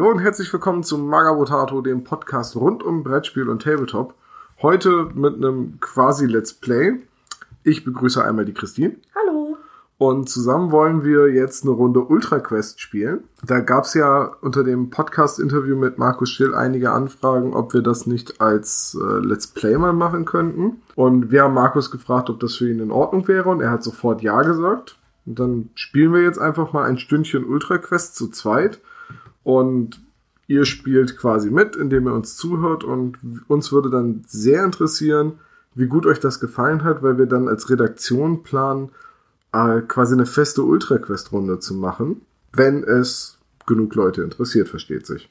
Hallo und herzlich willkommen zum Magabotato, dem Podcast rund um Brettspiel und Tabletop. Heute mit einem quasi Let's Play. Ich begrüße einmal die Christine. Hallo. Und zusammen wollen wir jetzt eine Runde Ultra Quest spielen. Da gab es ja unter dem Podcast-Interview mit Markus Still einige Anfragen, ob wir das nicht als äh, Let's Play mal machen könnten. Und wir haben Markus gefragt, ob das für ihn in Ordnung wäre und er hat sofort Ja gesagt. Und dann spielen wir jetzt einfach mal ein Stündchen Ultra Quest zu zweit. Und ihr spielt quasi mit, indem ihr uns zuhört. Und uns würde dann sehr interessieren, wie gut euch das gefallen hat, weil wir dann als Redaktion planen, äh, quasi eine feste Ultra Quest Runde zu machen, wenn es genug Leute interessiert, versteht sich.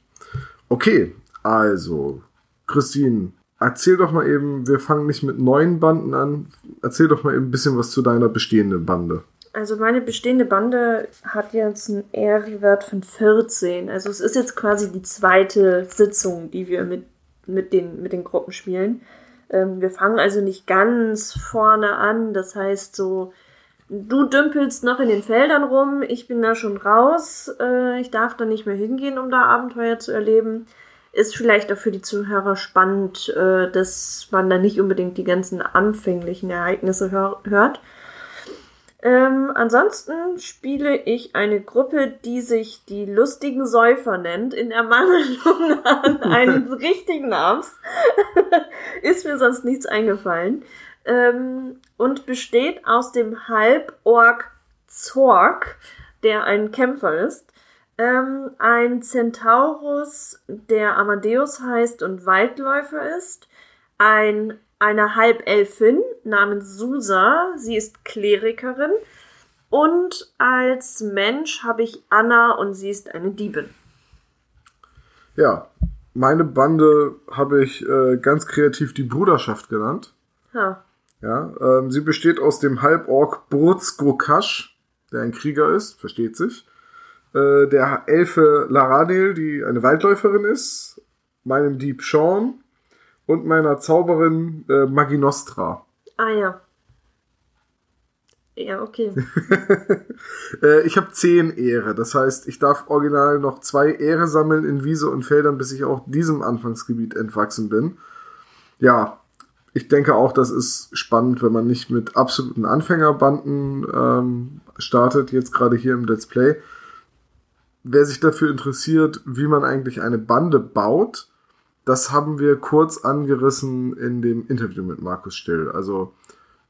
Okay, also, Christine, erzähl doch mal eben, wir fangen nicht mit neuen Banden an, erzähl doch mal eben ein bisschen was zu deiner bestehenden Bande. Also meine bestehende Bande hat jetzt einen R-Wert von 14. Also es ist jetzt quasi die zweite Sitzung, die wir mit, mit, den, mit den Gruppen spielen. Ähm, wir fangen also nicht ganz vorne an. Das heißt so, du dümpelst noch in den Feldern rum, ich bin da schon raus. Äh, ich darf da nicht mehr hingehen, um da Abenteuer zu erleben. Ist vielleicht auch für die Zuhörer spannend, äh, dass man da nicht unbedingt die ganzen anfänglichen Ereignisse hör hört. Ähm, ansonsten spiele ich eine Gruppe, die sich die lustigen Säufer nennt, in Ermangelung an eines richtigen Namens. Ist mir sonst nichts eingefallen. Ähm, und besteht aus dem Halborg Zorg, der ein Kämpfer ist, ähm, ein Centaurus, der Amadeus heißt und Waldläufer ist, ein eine Halbelfin namens Susa. Sie ist Klerikerin. Und als Mensch habe ich Anna und sie ist eine Diebin. Ja, meine Bande habe ich äh, ganz kreativ die Bruderschaft genannt. Ha. Ja, ähm, sie besteht aus dem Halborg Burzgokash, der ein Krieger ist, versteht sich. Äh, der Elfe Laradil, die eine Waldläuferin ist. Meinem Dieb Sean und meiner Zauberin äh, Maginostra. Ah ja. Ja, okay. äh, ich habe zehn Ehre. Das heißt, ich darf original noch zwei Ehre sammeln in Wiese und Feldern, bis ich auch diesem Anfangsgebiet entwachsen bin. Ja, ich denke auch, das ist spannend, wenn man nicht mit absoluten Anfängerbanden ähm, startet, jetzt gerade hier im Let's Play. Wer sich dafür interessiert, wie man eigentlich eine Bande baut, das haben wir kurz angerissen in dem Interview mit Markus Still. Also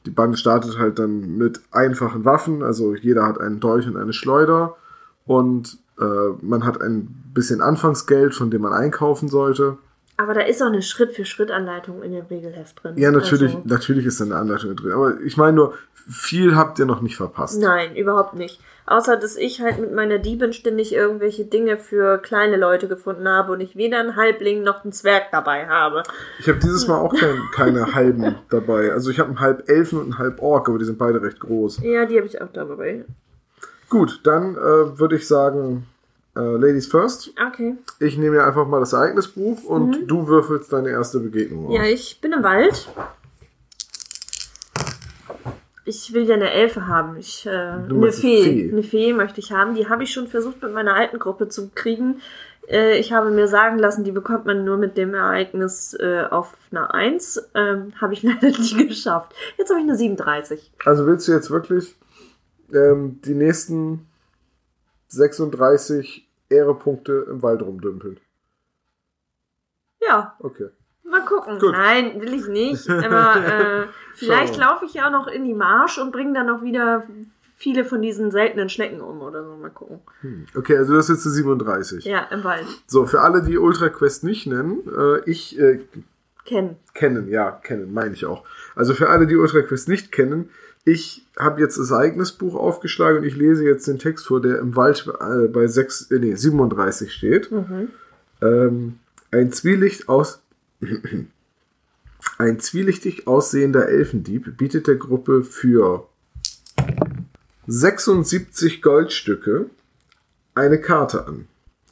die Bande startet halt dann mit einfachen Waffen, also jeder hat einen Dolch und eine Schleuder und äh, man hat ein bisschen Anfangsgeld, von dem man einkaufen sollte. Aber da ist auch eine Schritt-für-Schritt-Anleitung in dem Regelheft drin. Ja, natürlich, also. natürlich ist da eine Anleitung drin. Aber ich meine nur, viel habt ihr noch nicht verpasst. Nein, überhaupt nicht. Außer, dass ich halt mit meiner Diebin ständig irgendwelche Dinge für kleine Leute gefunden habe und ich weder einen Halbling noch einen Zwerg dabei habe. Ich habe dieses Mal auch kein, keine halben dabei. Also ich habe einen Halbelfen und einen Halborg, aber die sind beide recht groß. Ja, die habe ich auch dabei. Gut, dann äh, würde ich sagen, äh, Ladies first. Okay. Ich nehme mir einfach mal das Ereignisbuch und mhm. du würfelst deine erste Begegnung aus. Ja, ich bin im Wald ich will ja eine Elfe haben. Ich, äh, eine Fee. Fee. Eine Fee möchte ich haben. Die habe ich schon versucht mit meiner alten Gruppe zu kriegen. Äh, ich habe mir sagen lassen, die bekommt man nur mit dem Ereignis äh, auf einer 1. Ähm, habe ich leider nicht geschafft. Jetzt habe ich eine 37. Also willst du jetzt wirklich ähm, die nächsten 36 Ehrepunkte im Wald rumdümpeln? Ja. Okay. Mal gucken. Gut. Nein, will ich nicht. Aber äh, vielleicht laufe ich ja noch in die Marsch und bringe dann noch wieder viele von diesen seltenen Schnecken um oder so. Mal gucken. Hm. Okay, also das ist jetzt die 37. Ja, im Wald. So, für alle, die Ultra Quest nicht nennen, äh, ich. Äh, kennen. Kennen, ja, kennen, meine ich auch. Also für alle, die Ultra Quest nicht kennen, ich habe jetzt das Ereignisbuch aufgeschlagen und ich lese jetzt den Text vor, der im Wald äh, bei 6, äh, nee, 37 steht. Mhm. Ähm, ein Zwielicht aus ein zwielichtig aussehender Elfendieb bietet der Gruppe für 76 Goldstücke eine Karte an,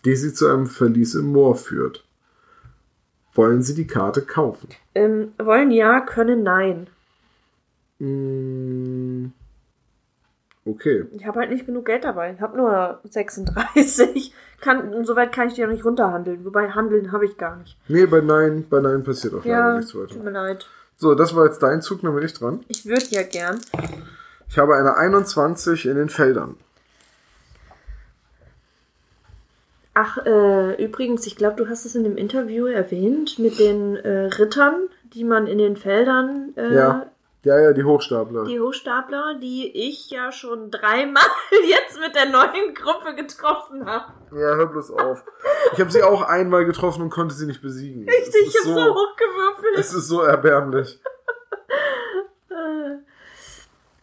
die sie zu einem Verlies im Moor führt. Wollen Sie die Karte kaufen? Ähm, wollen ja, können nein. Mm, Okay. Ich habe halt nicht genug Geld dabei. Ich habe nur 36. Kann, soweit kann ich die auch nicht runterhandeln. Wobei handeln habe ich gar nicht. Nee, bei Nein, bei Nein passiert auch leider Ja, nichts tut weiter. mir leid. So, das war jetzt dein Zug, dann bin ich dran. Ich würde ja gern. Ich habe eine 21 in den Feldern. Ach, äh, übrigens, ich glaube, du hast es in dem Interview erwähnt mit den äh, Rittern, die man in den Feldern, äh, Ja. Ja, ja, die Hochstapler. die Hochstapler, die ich ja schon dreimal jetzt mit der neuen Gruppe getroffen habe. Ja, hör bloß auf. Ich habe sie auch einmal getroffen und konnte sie nicht besiegen. Richtig, ich habe so hochgewürfelt. Es ist so erbärmlich.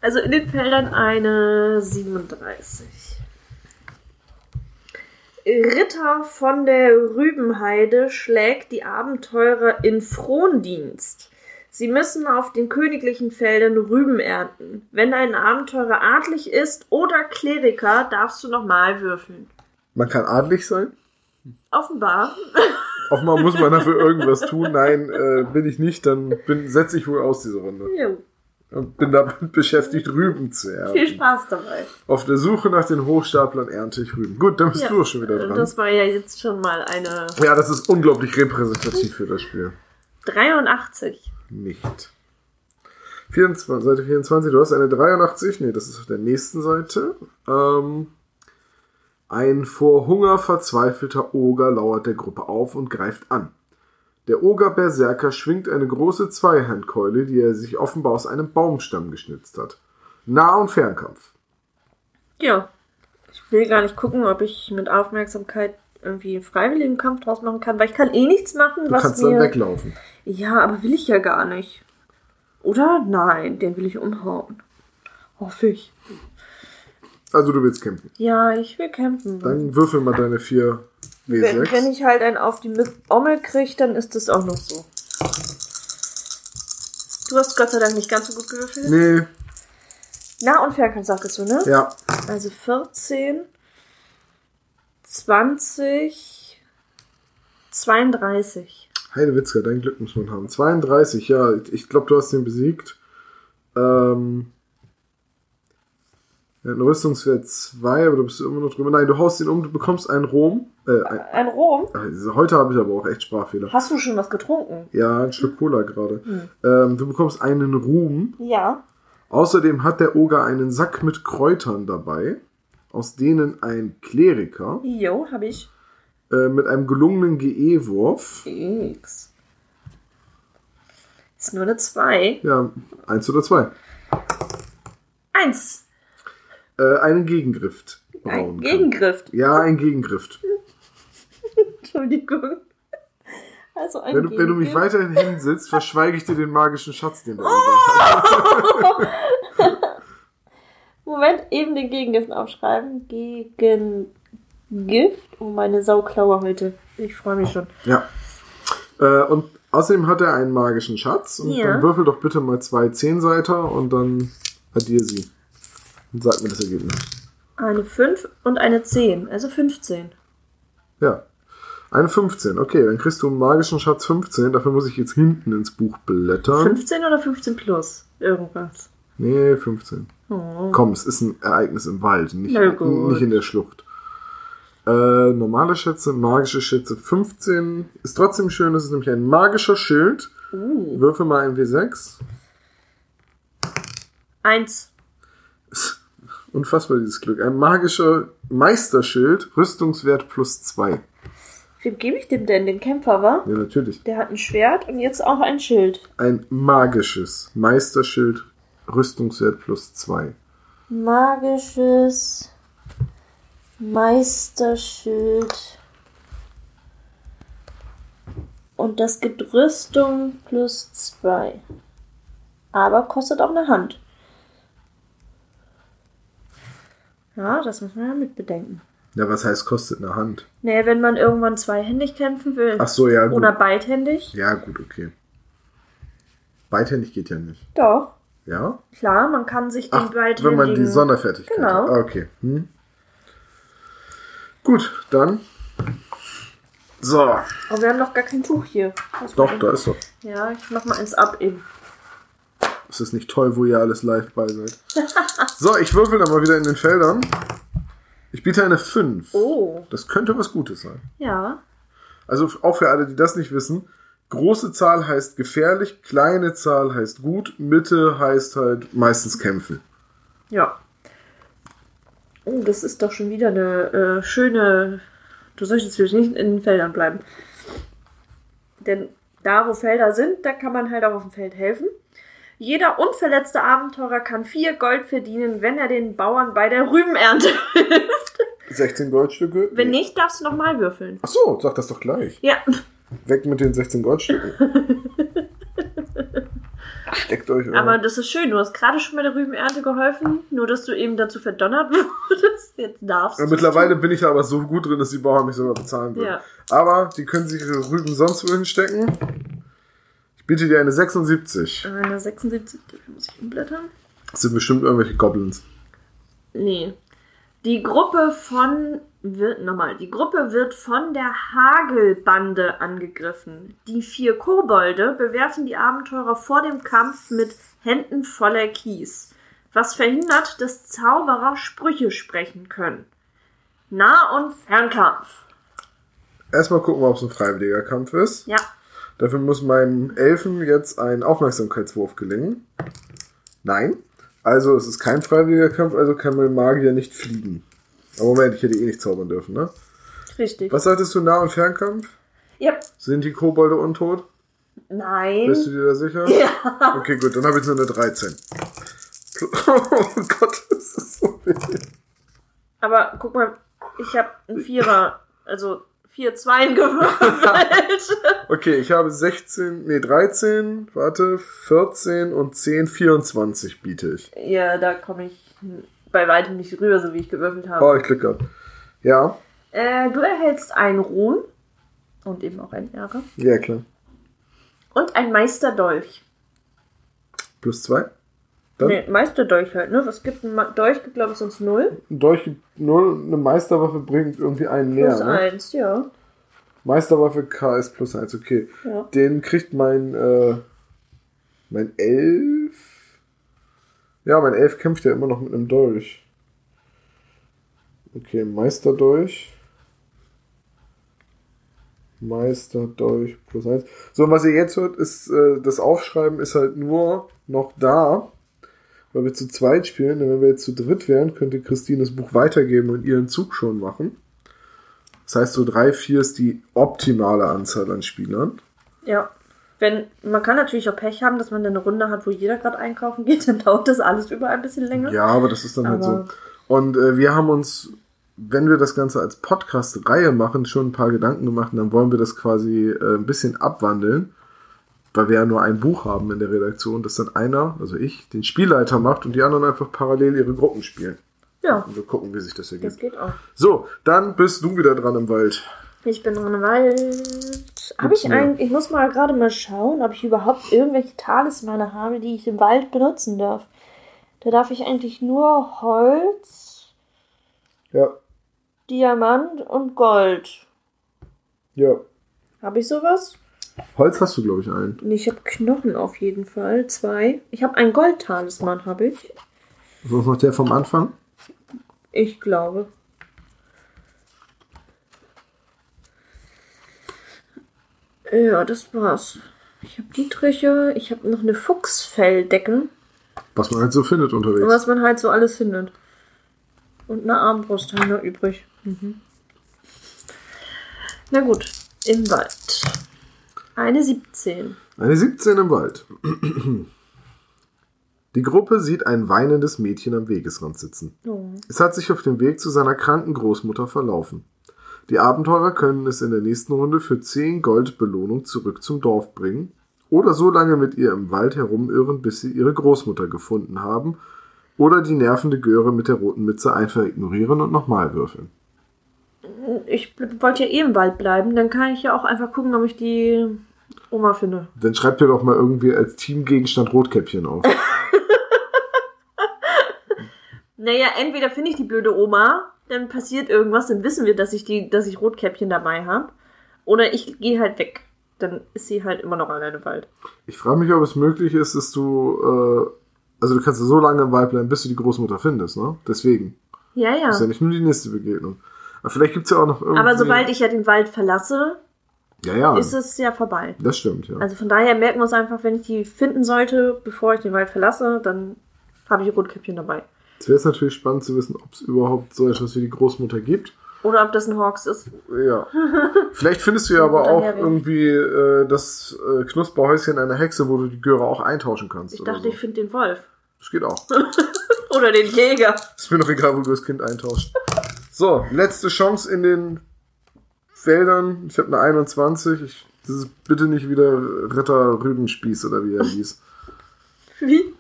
Also in den Feldern eine 37. Ritter von der Rübenheide schlägt die Abenteurer in Frondienst. Sie müssen auf den königlichen Feldern Rüben ernten. Wenn ein Abenteurer adlig ist oder Kleriker, darfst du nochmal würfeln. Man kann adlig sein. Offenbar. Offenbar muss man dafür irgendwas tun. Nein, äh, bin ich nicht, dann setze ich wohl aus diese Runde. Jo, Und bin damit beschäftigt, Rüben zu viel ernten. Spaß dabei. Auf der Suche nach den Hochstaplern ernte ich Rüben. Gut, dann bist Ja, du auch schon wieder dran. Das war ja jetzt schon mal eine ja, das ist unglaublich repräsentativ für das Spiel. 83. Nicht. 24, Seite 24, du hast eine 83, nee, das ist auf der nächsten Seite. Ähm, ein vor Hunger verzweifelter Oger lauert der Gruppe auf und greift an. Der Oger-Berserker schwingt eine große Zweihandkeule, die er sich offenbar aus einem Baumstamm geschnitzt hat. Nah- und Fernkampf. Ja. Ich will gar nicht gucken, ob ich mit Aufmerksamkeit irgendwie einen freiwilligen Kampf draus machen kann, weil ich kann eh nichts machen, Du was kannst mir... dann weglaufen. Ja, aber will ich ja gar nicht. Oder? Nein, den will ich umhauen. Hoffe ich. Also du willst kämpfen. Ja, ich will kämpfen. Dann würfel mal deine 4 W6. wenn, wenn ich halt einen auf die Ommel kriege, dann ist das auch noch so. Du hast Gott sei Dank nicht ganz so gut gewürfelt. nee, Na und Fernkampf sagtest du, ne? ja. Also 14, 20, 32. Heidewitzka, dein Glück muss man haben. 32, ja, ich glaube, du hast ihn besiegt. Ähm, er hat einen Rüstungswert 2, aber du bist immer noch drüber. Nein, du haust ihn um, du bekommst einen Rom. Äh, ein, Ein Rom? also heute habe ich aber auch echt Sprachfehler. Hast du schon was getrunken? Ja, ein Schluck Cola gerade. Hm. Ähm, du bekommst einen Ruhm. Ja. Außerdem hat der Oger einen Sack mit Kräutern dabei, aus denen ein Kleriker Jo, hab ich. äh, mit einem gelungenen GE-Wurf, X. Ist nur eine 2. ja, eins oder zwei, Eins. äh, einen Gegengriff Ein. Gegengriff. Ja, ein Gegengriff. Entschuldigung. Also ein Wenn du, wenn du mich weiterhin hinsitzt, verschweige ich dir den magischen Schatz, den du Oh! Moment, eben den Gegengift aufschreiben. Gegengift. Oh, meine Sauklaue heute. Ich freue mich schon. Ja. Äh, und außerdem hat er einen magischen Schatz. Und Ja. dann würfel doch bitte mal zwei Zehnseiter und dann addier sie. Und sag mir das Ergebnis. Eine 5 und eine 10. Also 15. Ja. Eine 15. Okay, dann kriegst du einen magischen Schatz 15. Dafür muss ich jetzt hinten ins Buch blättern. 15 oder 15 plus? Irgendwas. Nee, 15. Oh. Komm, es ist ein Ereignis im Wald, nicht, nicht in der Schlucht. Äh, normale Schätze, magische Schätze 15. Ist trotzdem schön, das ist nämlich ein magischer Schild. Uh. Würfel mal ein W6. Eins. Unfassbar dieses Glück. Ein magischer Meisterschild, Rüstungswert plus 2. Wem gebe ich dem denn? Den Kämpfer, wa? Ja, natürlich. Der hat ein Schwert und jetzt auch ein Schild. Ein magisches Meisterschild, Rüstungswert plus 2. Magisches Meisterschild. Und das gibt Rüstung plus 2. Aber kostet auch eine Hand. Ja, das muss man ja mit bedenken. Ja, was heißt kostet eine Hand? Naja, wenn man irgendwann zweihändig kämpfen will. Ach so, ja, gut. Oder beidhändig. Ja, gut, okay. Beidhändig geht ja nicht. Doch, Ja? klar, man kann sich den Ach, beidhändigen... wenn man die Sonderfertigkeit Genau. hat. Ah, okay. Hm. Gut, dann. So. Aber wir haben noch gar kein Tuch hier. Muss Doch, da ist doch. Ja, ich mach mal eins ab eben. Es ist nicht toll, wo ihr alles live bei seid. so, ich würfel dann mal wieder in den Feldern. Ich biete eine 5. Oh. Das könnte was Gutes sein. Ja. Also auch für alle, die das nicht wissen. Große Zahl heißt gefährlich, kleine Zahl heißt gut, Mitte heißt halt meistens kämpfen. Ja. Oh, das ist doch schon wieder eine äh, schöne. Du sollst jetzt nicht in den Feldern bleiben. Denn da, wo Felder sind, da kann man halt auch auf dem Feld helfen. Jeder unverletzte Abenteurer kann vier Gold verdienen, wenn er den Bauern bei der Rübenernte hilft. 16 Goldstücke? Wenn nicht, darfst du nochmal würfeln. Ach so, sag das doch gleich. Ja. Weg mit den 16 Goldstücken. Steckt euch eure- Aber das ist schön. Du hast gerade schon bei der Rübenernte geholfen, nur dass du eben dazu verdonnert wurdest. Jetzt darfst Ja, du. mittlerweile bin ich da aber so gut drin, dass die Bauern mich sogar bezahlen würden. Ja. Aber die können sich ihre Rüben sonst wohin stecken. Ich biete dir eine 76. Eine 76, dafür muss ich umblättern. Das sind bestimmt irgendwelche Goblins. Nee. Die Gruppe von wird nochmal. Die Gruppe wird von der Hagelbande angegriffen. Die vier Kobolde bewerfen die Abenteurer vor dem Kampf mit Händen voller Kies, was verhindert, dass Zauberer Sprüche sprechen können. Nah- und Fernkampf. Erstmal gucken wir, ob es ein freiwilliger Kampf ist. Ja. Dafür muss meinem Elfen jetzt ein Aufmerksamkeitswurf gelingen. Nein. Also es ist kein freiwilliger Kampf, also kann mein Magier nicht fliegen. Aber Moment, ich hätte eh nicht zaubern dürfen, ne? Richtig. Was sagtest du, Nah- und Fernkampf? Ja. Sind die Kobolde untot? Nein. Bist du dir da sicher? Ja. Okay, gut, dann habe ich nur eine 13. Oh Gott, das ist so wenig. Aber guck mal, ich habe einen Vierer, also vier Zweien gewürfelt. Okay, ich habe 16, nee, 13, warte, 14 und 10, 24 biete ich. ja, da komme ich bei weitem nicht rüber, so wie ich gewürfelt habe. Oh, ich Glück gehabt. Ja, Äh, du erhältst einen Ruhm und eben auch ein Ehre ja, klar. und ein Meisterdolch. Plus 2. Dann Nee, Meisterdolch halt, ne? Was gibt ein Ma Dolch? Glaube ich, sonst null. ein Dolch gibt 0, eine Meisterwaffe bringt irgendwie einen mehr. Plus Ne? eins, ja. Meisterwaffe KS plus 1, okay. Ja. Den kriegt mein, äh, mein Elf. Ja, mein Elf kämpft ja immer noch mit einem Dolch. Okay, Meisterdolch. Meisterdolch plus 1. So, und was ihr jetzt hört, ist, äh, das Aufschreiben ist halt nur noch da, weil wir zu zweit spielen. Denn wenn wir jetzt zu dritt wären, könnte Christine das Buch weitergeben und ihren Zug schon machen. Das heißt, so drei, vier ist die optimale Anzahl an Spielern. Ja. Wenn, man kann natürlich auch Pech haben, dass man dann eine Runde hat, wo jeder gerade einkaufen geht, dann dauert das alles über ein bisschen länger. Ja, aber das ist dann halt so. Aber- Und äh, wir haben uns, wenn wir das Ganze als Podcast-Reihe machen, schon ein paar Gedanken gemacht und dann wollen wir das quasi äh, ein bisschen abwandeln, weil wir ja nur ein Buch haben in der Redaktion, dass dann einer, also ich, den Spielleiter macht und die anderen einfach parallel ihre Gruppen spielen. Ja, Und wir gucken, wie sich das das ergibt. geht auch. So, dann bist du wieder dran im Wald. Ich bin dran im Wald. Habe ich ein, ich muss mal gerade mal schauen, ob ich überhaupt irgendwelche Talismane habe, die ich im Wald benutzen darf. Da darf ich eigentlich nur Holz, Ja, Diamant und Gold. ja. Habe ich sowas? Holz hast du, glaube ich, einen. Nee, Ich habe Knochen auf jeden Fall. Zwei. Ich habe einen Goldtalisman, habe ich. Was noch der vom Anfang? Ich glaube. Ja, das war's. Ich habe Dietriche, ich habe noch eine Fuchsfelldecke, Was man halt so findet unterwegs. was man halt so alles findet. Und eine Armbrust haben wir übrig. Mhm. Na gut, im Wald. Eine 17. Eine 17 im Wald. Die Gruppe sieht ein weinendes Mädchen am Wegesrand sitzen. Oh. Es hat sich auf dem Weg zu seiner kranken Großmutter verlaufen. Die Abenteurer können es in der nächsten Runde für 10 Gold Belohnung zurück zum Dorf bringen oder so lange mit ihr im Wald herumirren, bis sie ihre Großmutter gefunden haben oder die nervende Göre mit der roten Mütze einfach ignorieren und nochmal würfeln. Ich wollte ja eh im Wald bleiben, dann kann ich ja auch einfach gucken, ob ich die Oma finde. Dann schreibt ihr doch mal irgendwie als Teamgegenstand Rotkäppchen auf. Naja, entweder finde ich die blöde Oma, dann passiert irgendwas, dann wissen wir, dass ich die, dass ich Rotkäppchen dabei habe. Oder ich gehe halt weg. dann ist sie halt immer noch alleine im Wald. Ich frage mich, ob es möglich ist, dass du, äh, also du kannst ja so lange im Wald bleiben, bis du die Großmutter findest, ne? Deswegen. Ja, ja. Das ist ja nicht nur die nächste Begegnung. Aber vielleicht gibt's ja auch noch irgendwie... Aber sobald ich ja den Wald verlasse, Ja, ja. ist es ja vorbei. das stimmt, ja. Also von daher merken wir uns einfach, wenn ich die finden sollte, bevor ich den Wald verlasse, dann habe ich Rotkäppchen dabei. Es wäre jetzt natürlich spannend zu wissen, ob es überhaupt so etwas wie die Großmutter gibt. Oder ob das ein Hawks ist. Ja. Vielleicht findest du ja aber auch Hering. irgendwie äh, das äh, Knusperhäuschen einer Hexe, wo du die Göre auch eintauschen kannst. Ich dachte, so. ich finde den Wolf. Das geht auch. Oder den Jäger. Ist mir noch egal, wo du das Kind eintauscht. So, letzte Chance in den Feldern. Ich habe eine 21. Ich, das ist bitte nicht wieder Ritter Rübenspieß oder wie er hieß. Wie?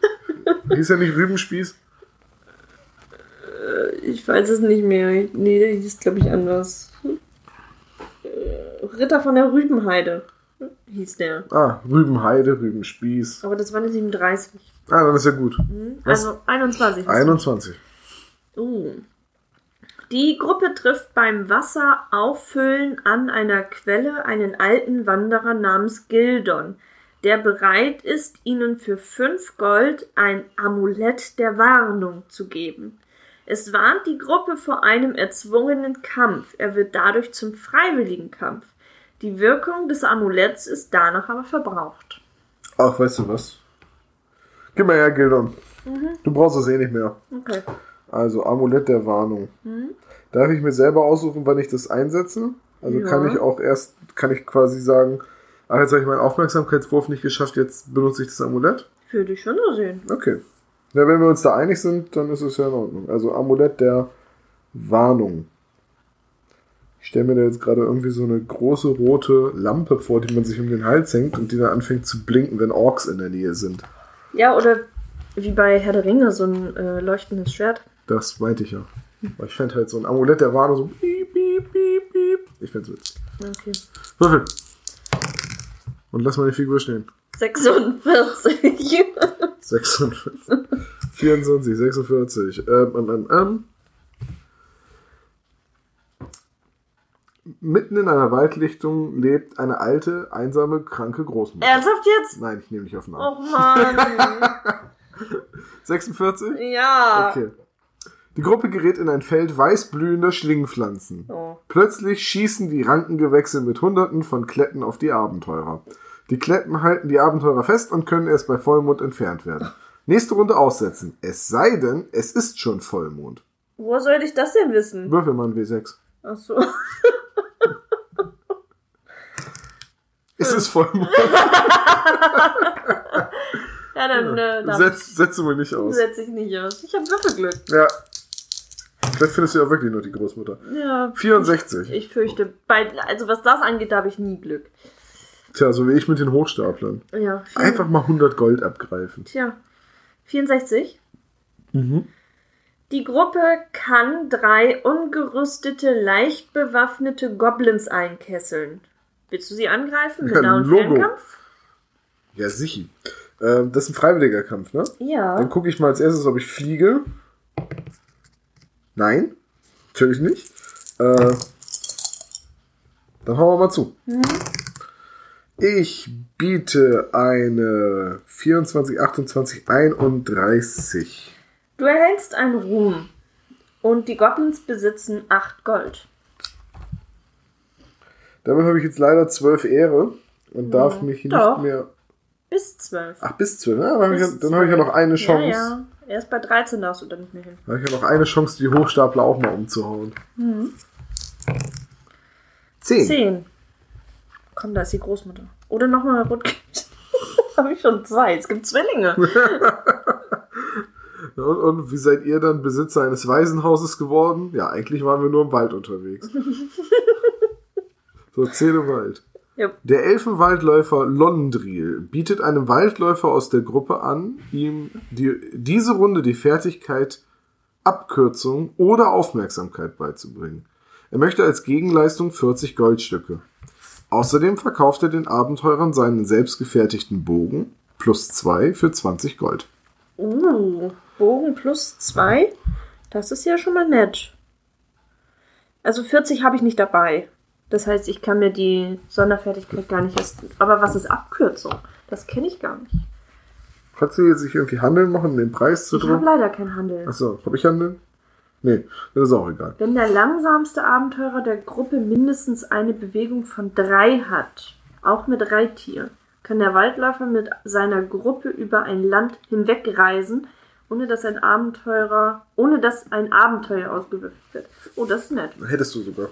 Hieß er nicht Rübenspieß? Ich weiß es nicht mehr. Nee, der hieß, glaube ich, anders. Äh, Ritter von der Rübenheide hieß der. Ah, Rübenheide, Rübenspieß. Aber das war eine 37. Ah, dann ist ja gut. Was? Also 21. 21. Oh. Die Gruppe trifft beim Wasserauffüllen an einer Quelle einen alten Wanderer namens Gildon, der bereit ist, ihnen für fünf Gold ein Amulett der Warnung zu geben. Es warnt die Gruppe vor einem erzwungenen Kampf. Er wird dadurch zum freiwilligen Kampf. Die Wirkung des Amuletts ist danach aber verbraucht. Ach, weißt du was? Gib mal her, Gildon. Du brauchst es eh nicht mehr. Okay. Also Amulett der Warnung. Darf ich mir selber aussuchen, wann ich das einsetze? Also Ja. kann ich auch erst, kann ich quasi sagen, ach, jetzt habe ich meinen Aufmerksamkeitswurf nicht geschafft, jetzt benutze ich das Amulett? Würde ich schon so sehen. Okay. Ja, wenn wir uns da einig sind, dann ist es ja in Ordnung. Also Amulett der Warnung. Ich stelle mir da jetzt gerade irgendwie so eine große rote Lampe vor, die man sich um den Hals hängt und die dann anfängt zu blinken, wenn Orks in der Nähe sind. Ja, oder wie bei Herr der Ringe, so ein äh, leuchtendes Schwert. Das meinte ich ja. Aber ich fände halt so ein Amulett der Warnung so piep, piep, piep, piep. Ich fände es witzig. Okay. Würfel. Und lass mal die Figur stehen. 46. 46. 24, 46. Ähm, ähm, ähm, ähm. Mitten in einer Waldlichtung lebt eine alte, einsame, kranke Großmutter. Ernsthaft jetzt? Nein, ich nehme nicht auf den Oh Arm. Mann. 46? ja. Okay. Die Gruppe gerät in ein Feld weißblühender Schlingpflanzen. Oh. Plötzlich schießen die Rankengewächse mit Hunderten von Kletten auf die Abenteurer. Die Kletten halten die Abenteurer fest und können erst bei Vollmond entfernt werden. Nächste Runde aussetzen. Es sei denn, es ist schon Vollmond. Wo soll ich das denn wissen? Würfel mal ein W6. Ach so. Es ist Vollmond. Ja, dann äh, darf Setz, setze mal nicht ich- aus. setze ich nicht aus. Ich habe Würfelglück. Ja. Vielleicht findest du ja wirklich nur die Großmutter. Ja. 64. Ich fürchte, bei, also was das angeht, da habe ich nie Glück. Tja, so wie ich mit den Hochstaplern. Ja. Einfach mal 100 Gold abgreifen. Tja. 64. Mhm. Die Gruppe kann drei ungerüstete, leicht bewaffnete Goblins einkesseln. Willst du sie angreifen Ja, Logo. Fernkampf? Ja, sicher. Ähm, das ist ein freiwilliger Kampf, ne? Ja. Dann gucke ich mal als erstes, ob ich fliege. Nein, natürlich nicht. Äh, dann hauen wir mal zu. Ich biete eine 24, 28, 31. Du erhältst einen Ruhm. Und die Goblins besitzen 8 Gold. Damit habe ich jetzt leider 12 Ehre und darf mich nicht doch. mehr. Bis 12. Ach, bis 12. Ja, dann habe ich, ja- Bis dann habe ich ja noch eine Chance. Ja, ja. Erst bei 13 darfst du da nicht mehr hin. Dann habe ich ja noch eine Chance, die Hochstapler auch mal umzuhauen. Mhm. 10. 10. Komm, da ist die Großmutter. Oder nochmal Rotkind. habe ich schon zwei. Es gibt Zwillinge. Und, und wie seid ihr dann Besitzer eines Waisenhauses geworden? Ja, eigentlich waren wir nur im Wald unterwegs. so, Zähle Wald. Ja. Der Elfenwaldläufer Londril bietet einem Waldläufer aus der Gruppe an, ihm die, diese Runde die Fertigkeit Abkürzung oder Aufmerksamkeit beizubringen. Er möchte als Gegenleistung 40 Goldstücke. Außerdem verkauft er den Abenteurern seinen selbstgefertigten Bogen plus 2 für 20 Gold. Uh, Bogen plus 2. Das ist ja schon mal nett. Also 40 habe ich nicht dabei. Das heißt, ich kann mir die Sonderfertigkeit gar nicht erst. Aber was ist Abkürzung? Das kenne ich gar nicht. Kannst du jetzt sich irgendwie Handeln machen, um den Preis zu Ich habe drücken? leider kein Handeln. Achso, habe ich Handeln? Nee, das ist auch egal. Wenn der langsamste Abenteurer der Gruppe mindestens eine Bewegung von drei hat, auch mit Reittier, kann der Waldläufer mit seiner Gruppe über ein Land hinwegreisen, ohne dass ein Abenteurer, ohne dass ein Abenteuer ausgewürfelt wird. Oh, das ist nett. Hättest du sogar.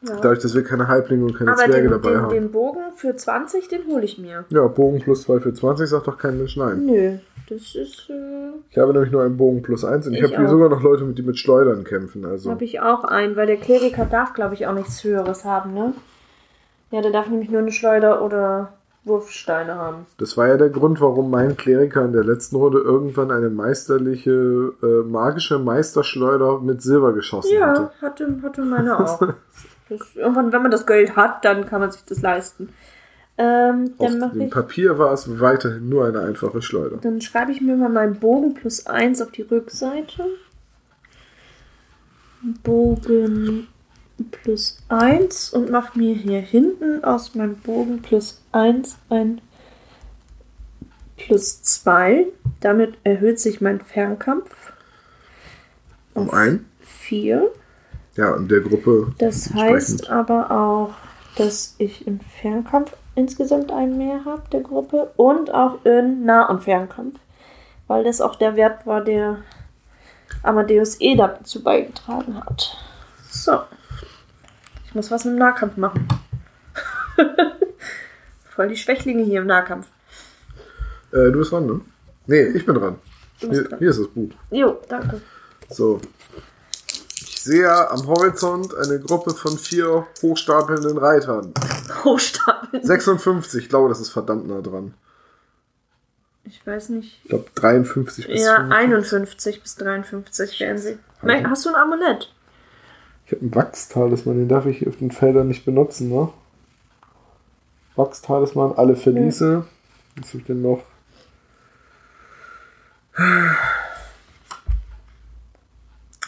Ja. Dadurch, dass wir keine Halblinge und keine Aber Zwerge den, dabei den, haben. den Bogen für 20, den hole ich mir. Ja, Bogen plus 2 für 20 sagt doch kein Mensch nein. Nö, das ist, äh, Ich habe nämlich nur einen Bogen plus 1 und ich, Ich habe hier sogar noch Leute, die mit Schleudern kämpfen. Also. habe ich auch einen, weil der Kleriker darf, glaube ich, auch nichts Höheres haben, ne? Ja, der darf nämlich nur eine Schleuder oder Wurfsteine haben. Das war ja der Grund, warum mein Kleriker in der letzten Runde irgendwann eine meisterliche äh, magische Meisterschleuder mit Silber geschossen Ja, hatte. hatte, hatte meine auch. Das, irgendwann, wenn man das Geld hat, dann kann man sich das leisten. Ähm, Auf dem ich. Papier war es weiterhin nur eine einfache Schleuder. Dann schreibe ich mir mal meinen Bogen plus 1 auf die Rückseite. Bogen plus 1 und mache mir hier hinten aus meinem Bogen plus 1 ein plus 2. Damit erhöht sich mein Fernkampf Um ein. 4. Ja, und der Gruppe. Das heißt aber auch, dass ich im Fernkampf insgesamt einen mehr habe, der Gruppe, und auch in Nah- und Fernkampf. Weil das auch der Wert war, der Amadeus eh dazu beigetragen hat. So. Ich muss was im Nahkampf machen. Voll die Schwächlinge hier im Nahkampf. Äh, du bist dran, ne? Nee, ich bin dran. Du bist Hier, dran. hier ist das Buch. Jo, danke. So. Sehe am Horizont eine Gruppe von vier hochstapelnden Reitern. Hochstapeln. 56, ich glaube, das ist verdammt nah dran. Ich weiß nicht. Ich glaube 53 bis Ja, 55. 51 bis 53 wären sie. Okay. Hast du ein Amulett? Ich habe einen Wachstalisman, den darf ich hier auf den Feldern nicht benutzen, ne? Wachstalisman, alle Verliese. Was habe ich denn noch?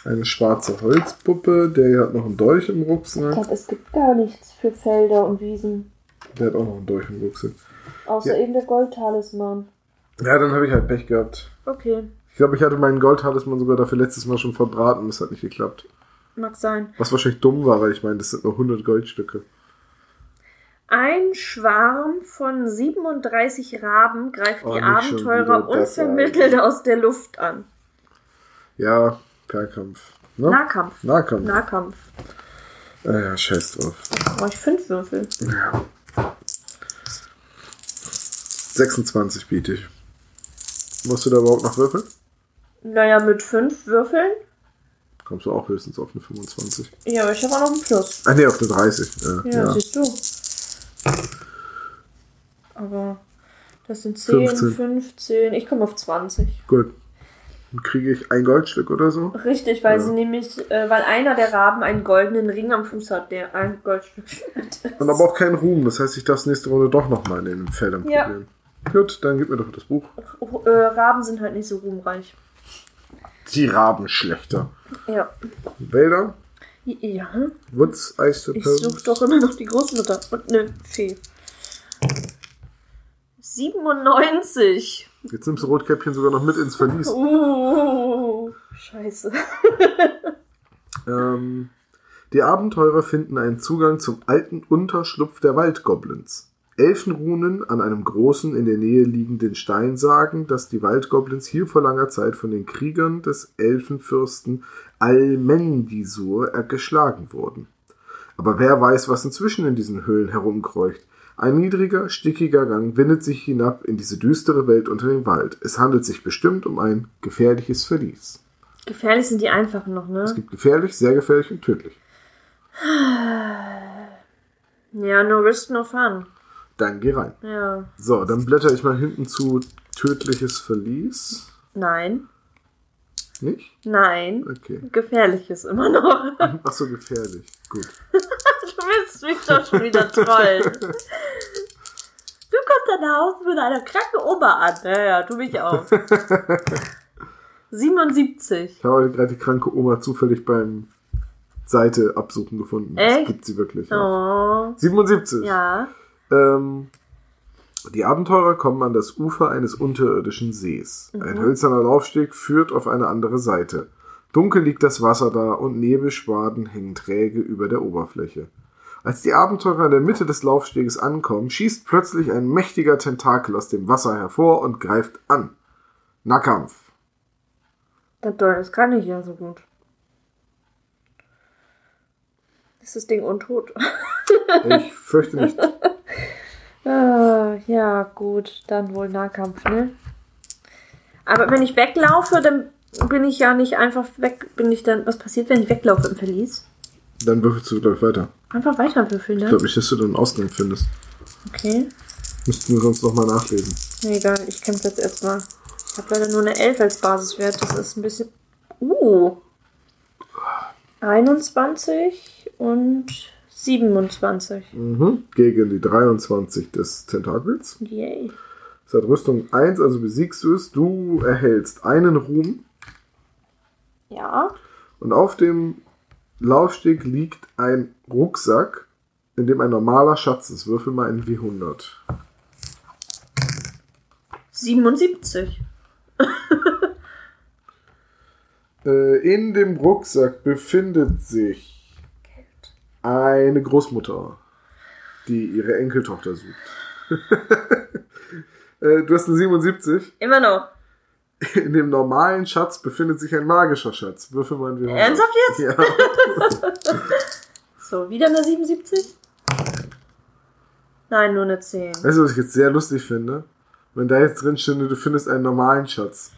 Eine schwarze Holzpuppe, der hier hat noch einen Dolch im Ich Rucksack. glaube, es gibt gar nichts für Felder und Wiesen. Der hat auch noch einen Dolch im Rucksack. Außer Ja. eben der Goldtalisman. Ja, dann habe ich halt Pech gehabt. Okay, Ich glaube, ich hatte meinen Goldtalisman sogar dafür letztes Mal schon verbraten. Das hat nicht geklappt. mag sein. Was wahrscheinlich dumm war, weil ich meine, das sind nur 100 Goldstücke. Ein Schwarm von 37 Raben greift Oh, die Abenteurer unvermittelt aus der Luft an. Ja, Fernkampf. Ne? Nahkampf. Nahkampf. Nahkampf. Ah ja, scheiß drauf. Brauche ich fünf Würfel. 26 biete ich. Musst du da überhaupt noch würfeln? Naja, mit fünf Würfeln. Kommst du auch höchstens auf eine 25. Ja, aber ich habe auch noch einen Plus. Ah ne, auf eine 30. Ja, Ja, ja. siehst du. Aber das sind 10, 15. 15. Ich komme auf 20. Gut. Dann kriege ich ein Goldstück oder so. Richtig, weil Ja. sie nämlich, äh, weil einer der Raben einen goldenen Ring am Fuß hat, der ein Goldstück wert Und aber auch keinen Ruhm. Das heißt, ich darf es nächste Runde doch nochmal in den Feldern Ja. probieren. Gut, dann gib mir doch das Buch. Äh, Raben sind halt nicht so ruhmreich. Die Rabenschlechter. Ja. Wälder. Ja. Woods, Ice Ich suche doch immer noch die Großmutter und eine Fee. 97. Jetzt nimmst du Rotkäppchen sogar noch mit ins Verlies. Uh, scheiße. Ähm, die Abenteurer finden einen Zugang zum alten Unterschlupf der Waldgoblins. Elfenrunen an einem großen, in der Nähe liegenden Stein sagen, dass die Waldgoblins hier vor langer Zeit von den Kriegern des Elfenfürsten Almendisur äh, geschlagen wurden. Aber wer weiß, was inzwischen in diesen Höhlen herumkreucht. Ein niedriger, stickiger Gang windet sich hinab in diese düstere Welt unter dem Wald. Es handelt sich bestimmt um ein gefährliches Verlies. Gefährlich sind die einfachen noch, Es ne? gibt gefährlich, sehr gefährlich und tödlich. Ja, no risk, no fun. Dann geh rein. Ja. So, dann blätter ich mal hinten zu tödliches Verlies. Nein. Nicht? Nein. Okay. Gefährliches immer noch. Ach so, gefährlich. Gut. Du willst mich doch schon wieder trollen. Du kommst an Haus mit einer kranken Oma an. Ja, ja, tu mich auch. 77. Ich habe gerade die kranke Oma zufällig beim Seite absuchen gefunden. Echt? gibt sie wirklich. Ja. Oh. 77. Ja. Ähm, die Abenteurer kommen an das Ufer eines unterirdischen Sees. Ein hölzerner Laufsteg führt auf eine andere Seite. Dunkel liegt das Wasser da und Nebelschwaden hängen träge über der Oberfläche. Als die Abenteurer in der Mitte des Laufsteges ankommen, schießt plötzlich ein mächtiger Tentakel aus dem Wasser hervor und greift an. Nahkampf. Das kann ich ja so gut. Ist das Ding untot? Ich fürchte nicht. Ah, ja, gut, dann wohl Nahkampf, ne? Aber wenn ich weglaufe, dann bin ich ja nicht einfach weg. Bin ich dann. Was passiert, wenn ich weglaufe im Verlies? Dann würfelst du, glaube ich, weiter. Einfach weiterwürfeln, Ich ne? glaube nicht, dass du dann einen Ausgang findest. Okay. Müssten wir sonst nochmal nachlesen. Nee, egal, ich kämpfe jetzt erstmal. Ich habe leider nur eine 11 als Basiswert. Das ist ein bisschen. Uh. 21 und 27. Mhm. Gegen die 23 des Tentakels. Yay. Es hat Rüstung 1, also besiegst du es. Du erhältst einen Ruhm Ja. und auf dem Laufsteg liegt ein Rucksack, in dem ein normaler Schatz ist. Würfel mal in W100. 77. Äh, in dem Rucksack befindet sich. Eine Großmutter, die ihre Enkeltochter sucht. äh, du hast eine 77. Immer noch. In dem normalen Schatz befindet sich ein magischer Schatz. Würfel mal W100. Ernsthaft jetzt? Ja. So, wieder eine 77? Nein, nur eine 10. Weißt du, was ich jetzt sehr lustig finde? Wenn da jetzt drin stünde, du findest einen normalen Schatz.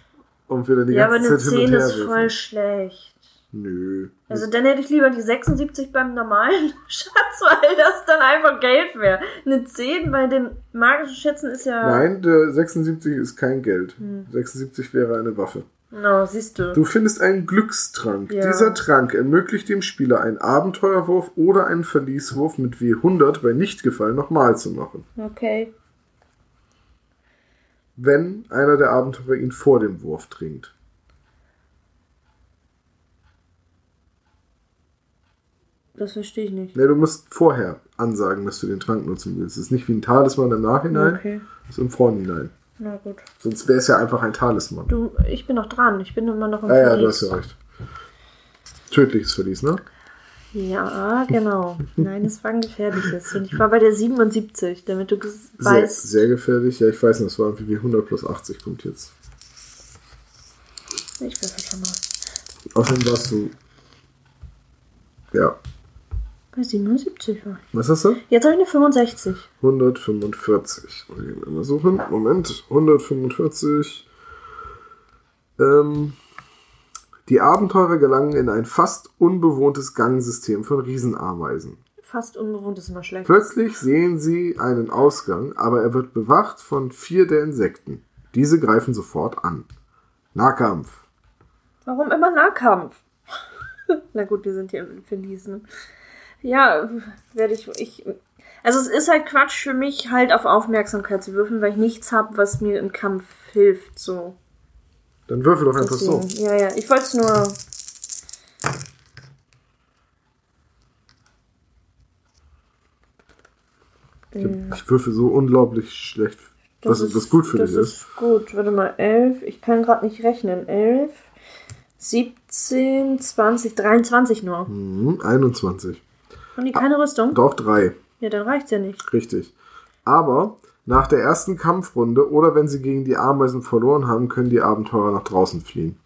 Und wir dann die Ja, aber ganze eine Zeit hin 10 und her ist würfeln. voll schlecht. Nö. Also dann hätte ich lieber die 76 beim normalen Schatz, weil das dann einfach Geld wäre. Eine 10 bei den magischen Schätzen ist ja... Nein, der 76 ist kein Geld. Hm. 76 wäre eine Waffe. No, siehst du. Du findest einen Glückstrank. Ja. Dieser Trank ermöglicht dem Spieler einen Abenteuerwurf oder einen Verlieswurf mit W100 bei Nichtgefallen nochmal zu machen. Okay. Wenn einer der Abenteurer ihn vor dem Wurf trinkt. Das verstehe ich nicht. Ne, du musst vorher ansagen, dass du den Trank nutzen willst. Es ist nicht wie ein Talisman im Nachhinein, Okay. es ist im Vorhinein. Na gut. Sonst wäre es ja einfach ein Talisman. Du, ich bin noch dran. Ich bin immer noch im Ah ja, du Verlies. hast ja recht. Tödliches Verlies, ne? Ja, genau. Nein, es war ein gefährliches. Und ich war bei der 77, damit du ges- Sehr, weißt. sehr gefährlich. Ja, ich weiß nicht, das war irgendwie wie 100 plus 80 kommt jetzt. Ich würfel schon mal. Außerdem warst du. Ja. Bei 77 war ich. Was hast du? Jetzt habe ich eine 65. 145. Muss ich mal suchen. Moment. 145. Ähm, die Abenteurer gelangen in ein fast unbewohntes Gangsystem von Riesenameisen. Fast unbewohnt ist immer schlecht. Plötzlich sehen sie einen Ausgang, aber er wird bewacht von vier der Insekten. Diese greifen sofort an. Nahkampf. Warum immer Nahkampf? Na gut, wir sind hier im Verlies, ne? Ja, werde ich, ich. Also es ist halt Quatsch für mich, halt auf Aufmerksamkeit zu würfeln, weil ich nichts habe, was mir im Kampf hilft. So. Dann würfel doch einfach so. Ja, ja. Ich wollte es nur. Ich, ich würfel so unglaublich schlecht. was, was gut für das dich ist. ist gut. Warte mal, 11. Ich kann gerade nicht rechnen. 11, 17, 20, 23 nur. Mhm, 21. Haben die keine Rüstung? Doch drei. Ja, dann reicht's ja nicht. Richtig. Aber nach der ersten Kampfrunde oder wenn sie gegen die Ameisen verloren haben, können die Abenteurer nach draußen fliehen.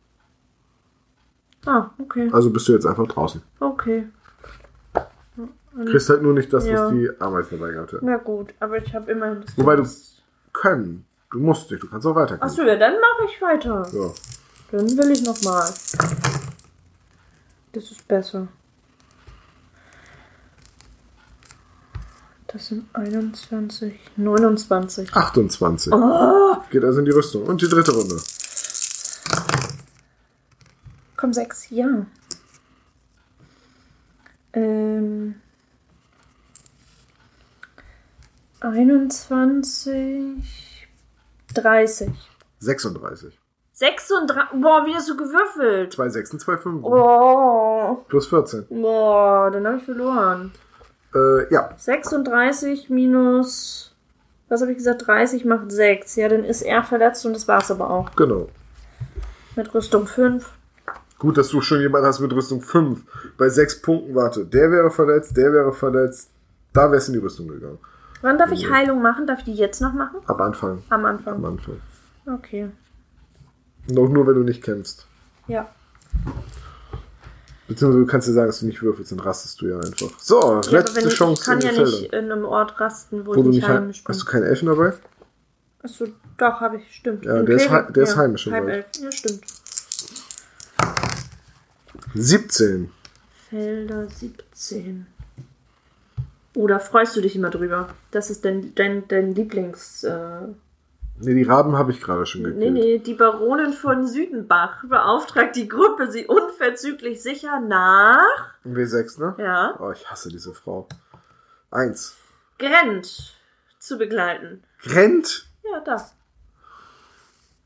Ah, okay. Also bist du jetzt einfach draußen. Okay. Kriegst halt nur nicht das, Ja. was die Ameisen dabei gehabt hätten. Na gut, aber ich habe immerhin das. Wobei du können. Du musst nicht, du kannst auch weitergehen. Achso, ja, dann mache ich weiter. So. Dann will ich nochmal. Das ist besser. Das sind 21, 29. 28. Oh, Geht also in die Rüstung. Und die dritte Runde. komm, 6, ja. Ähm. 21, 30, 36. 36. Boah, wie hast du gewürfelt? Zwei Sechsen, zwei Fünfen. Oh. Plus 14. Boah, dann habe ich verloren. Äh, ja, 36 minus. Was habe ich gesagt? 30 macht 6. Ja, dann ist er verletzt und das war's aber auch. genau. Mit Rüstung 5. Gut, dass du schon jemanden hast mit Rüstung 5. Bei 6 Punkten, warte. Der wäre verletzt, der wäre verletzt. Da wär's in die Rüstung gegangen. Wann darf ich Heilung machen? Darf ich die jetzt noch machen? Am Anfang. Am Am Anfang. Anfang. Okay. Noch nur, wenn du nicht kämpfst. Ja. Beziehungsweise du kannst dir sagen, dass du nicht würfelst, dann rastest du ja einfach. So, ja letzte ich, Chance ich kann ja den nicht in einem Ort rasten, wo, Wo du ich nicht nicht heim, heimisch bin. hast du keinen Elfen dabei? Achso, doch, habe ich, stimmt. Ja, der ist der ist heimisch. Halbelf. Ja, stimmt. 17. Felder 17. Oh, da freust du dich immer drüber. Das ist dein, dein, dein Lieblings... Äh, Ne, die Raben habe ich gerade schon gekillt. nee, nee, die Baronin von Südenbach beauftragt die Gruppe, sie unverzüglich sicher nach... W6, ne? Ja. Oh, ich hasse diese Frau. Eins. Grent zu begleiten. Grent? Ja, das.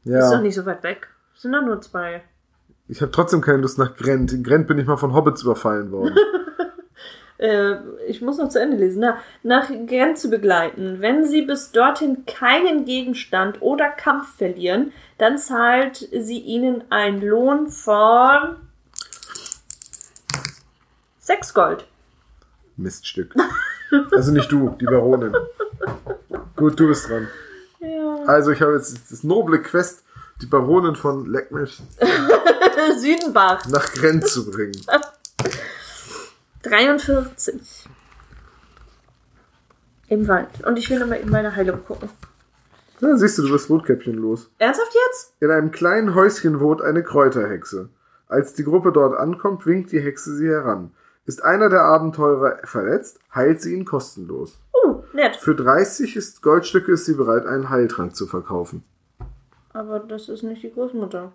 Ist doch Ja. nicht so weit weg. Sind doch nur zwei. Ich habe trotzdem keine Lust nach Grent. In Grent bin ich mal von Hobbits überfallen worden. Äh, ich muss noch zu Ende lesen. Na, nach Grent zu begleiten. Wenn sie bis dorthin keinen Gegenstand oder Kampf verlieren, dann zahlt sie ihnen einen Lohn von sechs Gold. Miststück. Also nicht du, die Baronin. Gut, du bist dran. Ja. Also ich habe jetzt das noble Quest, die Baronin von Leckmich Südenbach. nach Grent zu bringen. 43. Im Wald. Und ich will nochmal in meine Heilung gucken. Na, siehst du, du bist Rotkäppchen los. Ernsthaft jetzt? In einem kleinen Häuschen wohnt eine Kräuterhexe. Als die Gruppe dort ankommt, winkt die Hexe sie heran. Ist einer der Abenteurer verletzt, heilt sie ihn kostenlos. Uh, nett. Für 30 ist Goldstücke ist sie bereit, einen Heiltrank zu verkaufen. Aber das ist nicht die Großmutter.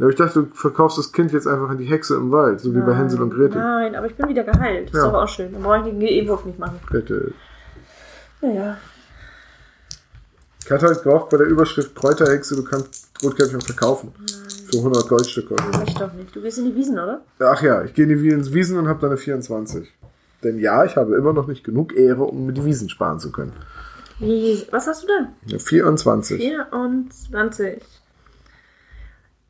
Ja, aber ich dachte, du verkaufst das Kind jetzt einfach an die Hexe im Wald, so wie bei Hänsel und Gretel. Nein, aber ich bin wieder geheilt. Das Ja. ist aber auch schön. Dann brauche ich den E-Wurf nicht machen. Gretel. Naja. Ich hatte halt gehofft bei der Überschrift Kräuterhexe, du kannst Rotkäppchen verkaufen. Für 100 Goldstücke oder so. Ich doch nicht. Du gehst in die Wiesen, oder? Ach ja, ich gehe in die Wiesen und habe dann eine 24. Denn ja, ich habe immer noch nicht genug Ehre, um mir die Wiesen sparen zu können. Wie, was hast du denn? Ja, 24. 24.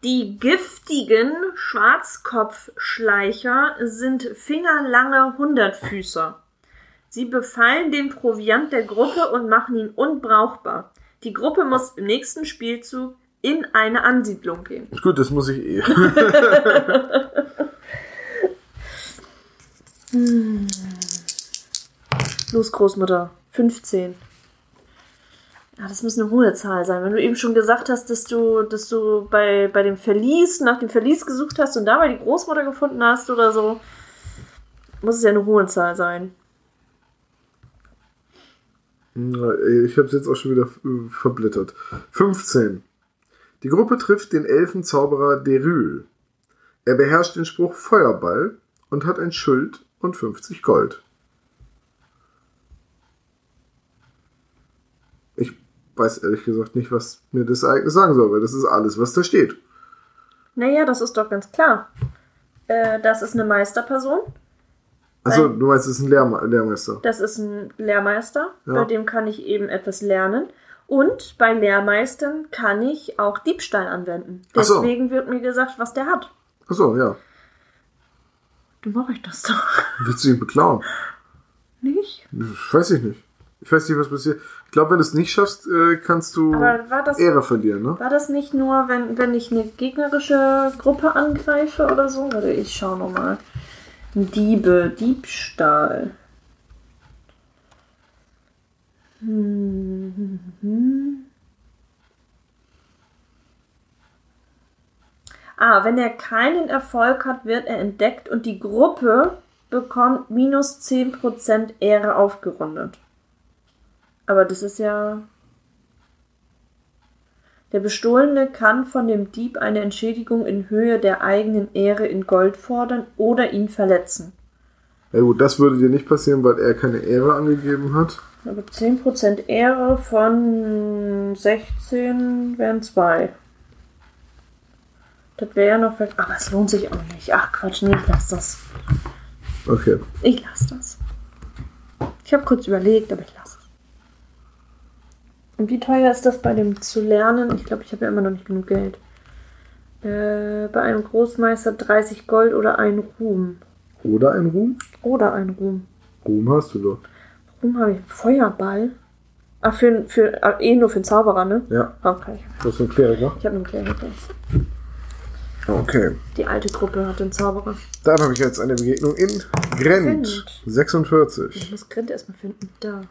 Die giftigen Schwarzkopfschleicher sind fingerlange Hundertfüßer. Sie befallen den Proviant der Gruppe und machen ihn unbrauchbar. Die Gruppe muss im nächsten Spielzug in eine Ansiedlung gehen. Gut, das muss ich eh. Los, Großmutter. 15. Ja, das muss eine hohe Zahl sein. Wenn du eben schon gesagt hast, dass du, dass du bei, bei dem Verlies, nach dem Verlies gesucht hast und dabei die Großmutter gefunden hast oder so, muss es ja eine hohe Zahl sein. Ich habe es jetzt auch schon wieder äh, verblättert. 15. Die Gruppe trifft den Elfenzauberer Deryl. Er beherrscht den Spruch Feuerball und hat ein Schild und 50 Gold. Ich weiß ehrlich gesagt nicht, was mir das Ereignis sagen soll, weil das ist alles, was da steht. Naja, das ist doch ganz klar. Äh, das ist eine Meisterperson. Achso, Nein. du meinst, es ist ein Lehrme Lehrmeister. Das ist ein Lehrmeister. Ja. Bei dem kann ich eben etwas lernen. Und bei Lehrmeistern kann ich auch Diebstahl anwenden. Ach so. Deswegen wird mir gesagt, was der hat. Achso, ja. Du mache ich das doch. Willst du ihn beklauen? Nicht? Ich weiß ich nicht. Ich weiß nicht, was passiert. Ich glaube, wenn du es nicht schaffst, äh, kannst du das, Ehre verlieren, ne? war das nicht nur, wenn, wenn ich eine gegnerische Gruppe angreife oder so? Warte, ich schau nochmal. Diebe, Diebstahl. Hm, hm, hm. Ah, wenn er keinen Erfolg hat, wird er entdeckt und die Gruppe bekommt minus 10% Ehre aufgerundet. Aber das ist ja. Der Bestohlene kann von dem Dieb eine Entschädigung in Höhe der eigenen Ehre in Gold fordern oder ihn verletzen. Ja gut, das würde dir nicht passieren, weil er keine Ehre angegeben hat. Aber 10% Ehre von 16 wären 2. Das wäre ja noch. ver- Aber es lohnt sich auch nicht. Ach Quatsch, nee, ich lass das. Okay. Ich lass das. Ich habe kurz überlegt, aber ich lasse es. Und wie teuer ist das bei dem zu lernen? Ich glaube, ich habe ja immer noch nicht genug Geld. Äh, bei einem Großmeister 30 Gold oder ein Ruhm. Oder ein Ruhm? Oder ein Ruhm. Ruhm hast du doch. Ruhm habe ich. Feuerball. Ach, für, für, ah, eh nur für den Zauberer, ne? Ja, Okay. das ist ein Kleriker. Ich habe einen Kleriker. Okay. Die alte Gruppe hat den Zauberer. Dann habe ich jetzt eine Begegnung in Grent. Grent. 46. Ich muss Grint erstmal finden. Da.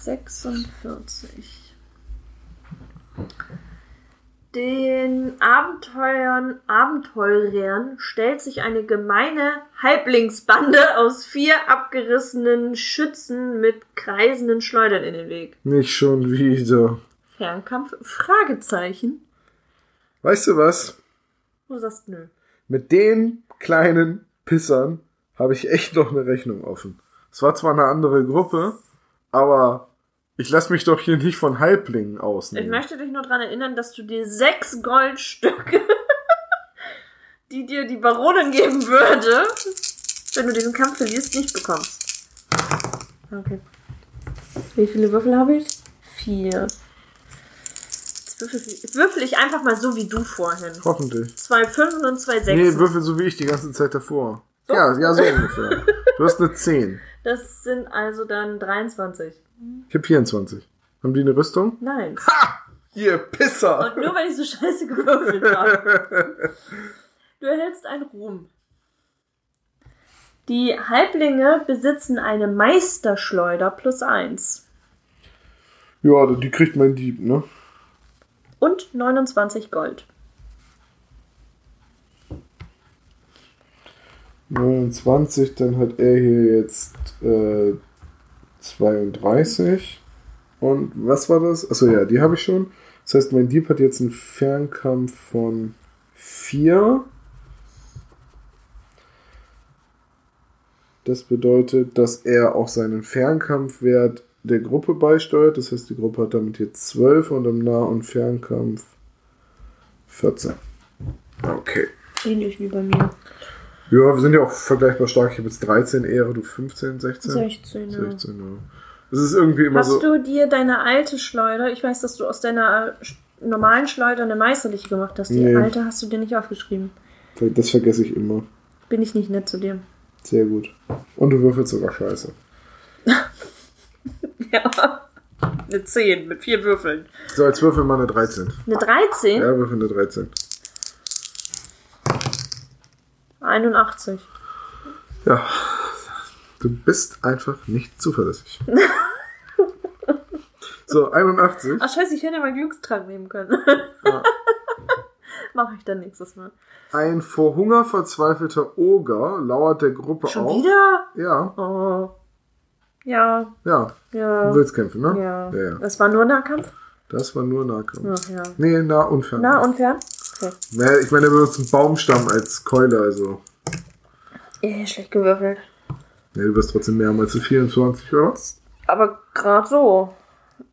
46. Den Abenteuern, Abenteurern stellt sich eine gemeine Halblingsbande aus vier abgerissenen Schützen mit kreisenden Schleudern in den Weg. Nicht schon wieder. Fernkampf? Fragezeichen. Weißt du was? Du sagst nö. Mit den kleinen Pissern habe ich echt noch eine Rechnung offen. Es war zwar eine andere Gruppe, aber ich lasse mich doch hier nicht von Halblingen Ich ausnehmen. möchte dich nur daran erinnern, dass du dir sechs Goldstücke, die dir die Baronin geben würde, wenn du diesen Kampf verlierst, nicht bekommst. Okay. Wie viele Würfel habe ich? Vier. Jetzt würfel, jetzt würfel ich einfach mal so wie du vorhin. Hoffentlich. Zwei Fünfen und zwei Nee, Sechsen. würfel so wie ich die ganze Zeit davor. Ja, ja, so ungefähr. Du hast eine 10. Das sind also dann 23. Ich habe 24. Haben die eine Rüstung? Nein. Ha! Ihr Pisser! Und nur weil ich so scheiße gewürfelt habe. Du erhältst einen Ruhm. Die Halblinge besitzen eine Meisterschleuder plus eins Ja, die kriegt mein Dieb, ne? und 29 Gold. 29, dann hat er hier jetzt äh, 32. Und was war das? Achso, ja, die habe ich schon. Das heißt, mein Dieb hat jetzt einen Fernkampf von 4. Das bedeutet, dass er auch seinen Fernkampfwert der Gruppe beisteuert. Das heißt, die Gruppe hat damit jetzt 12 und im Nah- und Fernkampf 14. Okay. Ähnlich wie bei mir. Ja, wir sind ja auch vergleichbar stark. Ich habe jetzt 13 Ehre, du 15, 16? 16, ja. 16, ja. Es ist irgendwie immer Hast so. du dir deine alte Schleuder, ich weiß, dass du aus deiner normalen Schleuder eine meisterliche gemacht hast, die Nee. alte hast du dir nicht aufgeschrieben. Das vergesse ich immer. Bin ich nicht nett zu dir. Sehr gut. Und du würfelst sogar scheiße. Ja. Eine 10 mit vier Würfeln. So, jetzt würfel mal eine 13. Eine 13? Ja, würfel eine 13. 81. Ja. Du bist einfach nicht zuverlässig. so, 81. Ach scheiße, ich hätte ja mal Glückstrank nehmen können. Ja. Mache ich dann nächstes Mal. Ein vor Hunger verzweifelter Oger lauert der Gruppe Schon auf. wieder? Ja, Oh. Ja, ja. ja. Du willst kämpfen, ne? Ja. ja, ja. Das war nur Nahkampf? Das war nur Nahkampf. Ach ja. Nee, nah und fern. Nah und fern? Okay. Naja, ich meine, er benutzt einen Baumstamm als Keule, also. Eh, schlecht gewürfelt. Ja, du wirst trotzdem mehr haben als die 24, oder? Aber gerade so.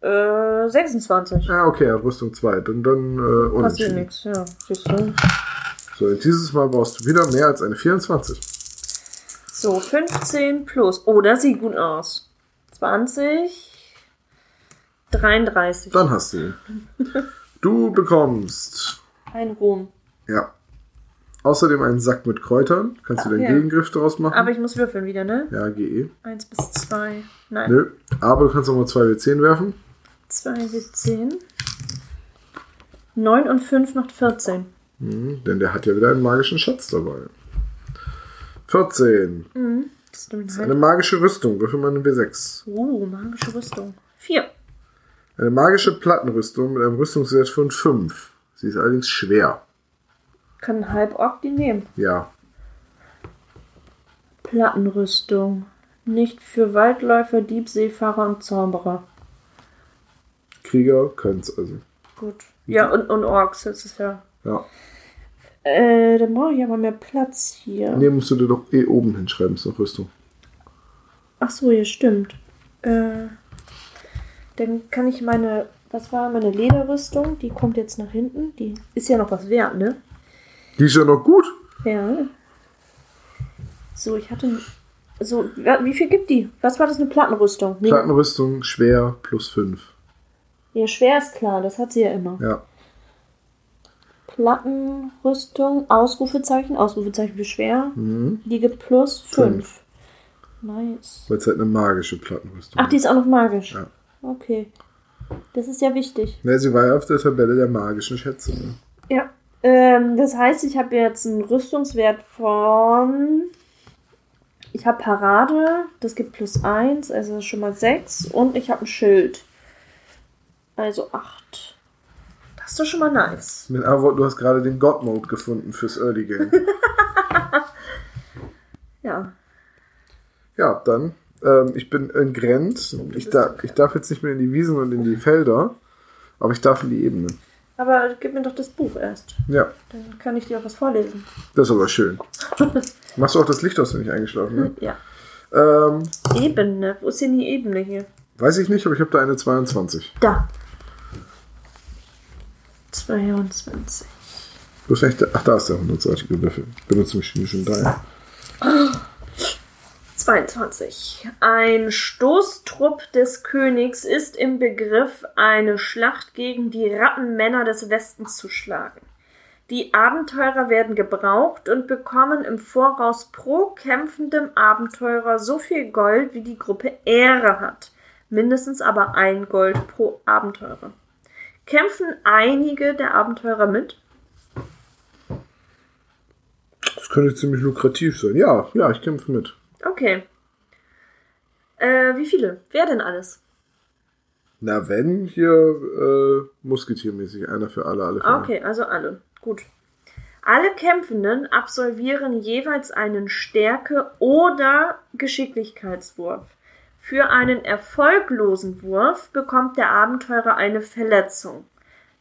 Äh, 26. Ja, okay, Rüstung 2. Dann, dann äh, Passiert nichts, ja. Siehst du? So, dieses Mal brauchst du wieder mehr als eine 24. So, 15 plus. Oh, das sieht gut aus. 20. 33. Dann hast du ihn. Du bekommst, Ein Ruhm. ja, außerdem einen Sack mit Kräutern. Kannst du den ja. Gegengriff daraus machen? Aber ich muss würfeln wieder, ne? ja, GE. 1 bis 2. Nein. Nö. Aber du kannst nochmal 2 W10 werfen. 2 bis 10. 9 und 5 macht 14. Mhm, denn der hat ja wieder einen magischen Schatz dabei. 14. Mhm. Das stimmt Eine magische Rüstung. Würfel mal eine W6. Uh, magische Rüstung. 4. Eine magische Plattenrüstung mit einem Rüstungswert von 5. Sie ist allerdings schwer. Kann ein Halborg die nehmen. Ja. Plattenrüstung. Nicht für Waldläufer, Diebseefahrer und Zauberer. Krieger können es also. Gut. Ja, und, und Orks, das ist ja. Ja. Äh, dann brauche ich aber mehr Platz hier. Nee, musst du dir doch eh oben hinschreiben, ist noch Rüstung. Ach so, ja, stimmt. Äh, dann kann ich meine Das war meine Lederrüstung. Die kommt jetzt nach hinten. Die ist ja noch was wert, ne? Die ist ja noch gut. Ja. So, ich hatte. So, wie viel gibt die? Was war das, eine Plattenrüstung? Nee, Plattenrüstung schwer plus 5. Ja, schwer ist klar, das hat sie ja immer. Ja. Plattenrüstung, Ausrufezeichen, Ausrufezeichen für schwer. Mhm. Die gibt plus Fünf. 5. Nice. Weil es halt eine magische Plattenrüstung Ach, die ist auch noch magisch. Ja. Okay. Das ist ja wichtig. Ne, sie war ja auf der Tabelle der magischen Schätze. Ne? Ja. Ähm, das heißt, ich habe jetzt einen Rüstungswert von. Ich habe Parade, das gibt plus 1, also schon mal 6. Und ich habe ein Schild. Also 8. Das ist doch schon mal nice. Mit Worten, du hast gerade den God-Mode gefunden fürs Early Game. Ja. ja, dann. Ähm, ich bin in Grenz. Ich, da, ich darf jetzt nicht mehr in die Wiesen und in die Felder. Aber ich darf in die Ebene. Aber gib mir doch das Buch erst. Ja, Dann kann ich dir auch was vorlesen. das ist aber schön. Machst du auch das Licht aus, wenn ich eingeschlafen bin? Ja. Ähm, Ebene. Wo ist denn die Ebene hier? weiß ich nicht, aber ich habe da eine 22. Da. 22. Du hast echt, ach, da ist der 100-seitige Würfel. Ich benutze mich schon drei. 22. Ein Stoßtrupp des Königs ist im Begriff, eine Schlacht gegen die Rattenmänner des Westens zu schlagen. Die Abenteurer werden gebraucht und bekommen im Voraus pro kämpfendem Abenteurer so viel Gold, wie die Gruppe Ehre hat. Mindestens aber ein Gold pro Abenteurer. Kämpfen einige der Abenteurer mit? Das könnte ziemlich lukrativ sein. Ja, ja, ich kämpfe mit. Okay. Äh, wie viele? Wer denn alles? Na, wenn hier äh, musketiermäßig, einer für alle, alle für Ah, Okay, also alle. Gut. Alle Kämpfenden absolvieren jeweils einen Stärke- oder Geschicklichkeitswurf. Für einen erfolglosen Wurf bekommt der Abenteurer eine Verletzung.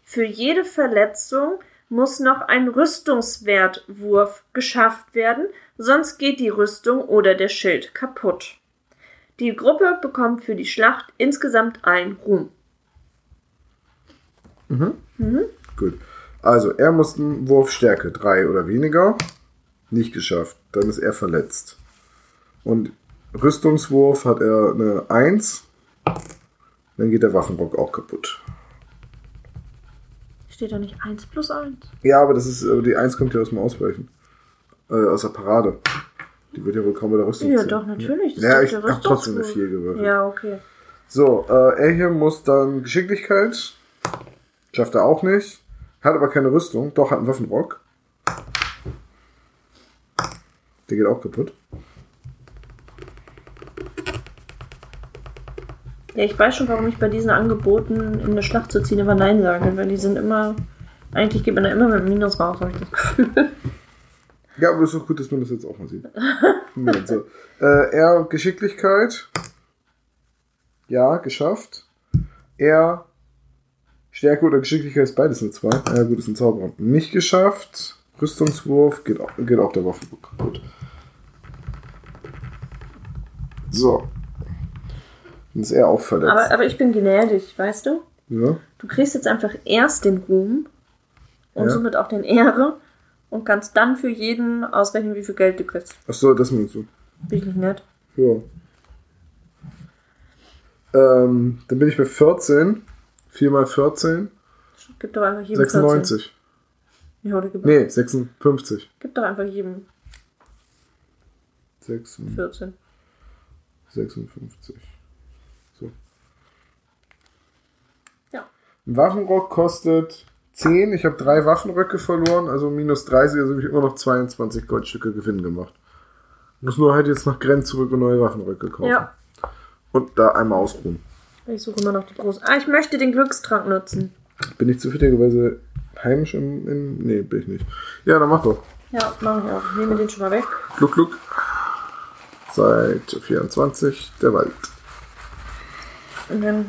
Für jede Verletzung muss noch ein Rüstungswertwurf geschafft werden, sonst geht die Rüstung oder der Schild kaputt. Die Gruppe bekommt für die Schlacht insgesamt ein Ruhm. Gut. Also, er muss einen Wurf Stärke 3 oder weniger. Nicht geschafft. Dann ist er verletzt. Und Rüstungswurf hat er eine 1. Dann geht der Waffenrock auch kaputt. Steht da nicht 1 plus 1? Ja, aber das ist, die 1 kommt ja aus dem Ausweichen. Äh, aus der Parade. Die wird ja wohl kaum bei der Rüstung Ja, ziehen. doch, natürlich. Das Ja, ist ich doch der hab trotzdem eine Rüstungswurf. 4 gewürfelt. Ja, okay. So, äh, er hier muss dann Geschicklichkeit. Schafft er auch nicht. Hat aber keine Rüstung. Doch, hat einen Waffenrock. Der geht auch kaputt. Ja, ich weiß schon, warum ich bei diesen Angeboten in eine Schlacht zu ziehen immer Nein sage, weil die sind immer. Eigentlich geht man da immer mit einem Minus raus, habe ich das Gefühl. Ja, aber es ist doch gut, dass man das jetzt auch mal sieht. Moment, so. äh, er Geschicklichkeit. Ja, geschafft. Er Stärke oder Geschicklichkeit ist beides eine 2. Ja, gut, ist ein Zauberer. Nicht geschafft. Rüstungswurf geht auch, geht auch der Waffenbuch kaputt. So. Dann ist er auch verletzt. Aber, aber ich bin gnädig, weißt du? ja. Du kriegst jetzt einfach erst den Ruhm und Ja. somit auch den Ehre und kannst dann für jeden ausrechnen, wie viel Geld du kriegst. Achso, das meinst du. Bin ich nicht nett? Ja. Ähm, dann bin ich bei 14. 4 mal 14. Gib doch einfach jedem 14. 96. Ja, oder gib, Nee, 56. gib doch einfach jedem 6, 14. 56. So. Ja. Ein Waffenrock kostet 10. Ich habe drei Waffenröcke verloren, also minus 30, also habe ich immer noch 22 Goldstücke Gewinn gemacht. Muss nur halt jetzt nach Grenz zurück und neue Waffenröcke kaufen. Ja. Und da einmal ausruhen. Ich suche immer noch die großen. Ah, ich möchte den Glückstrank nutzen. Bin ich zufälligerweise heimisch im, in. Nee, bin ich nicht. Ja, dann mach doch. Ja, mache ich auch. Ich nehme den schon mal weg. Gluck, gluck. Seite 24, der Wald. Und dann.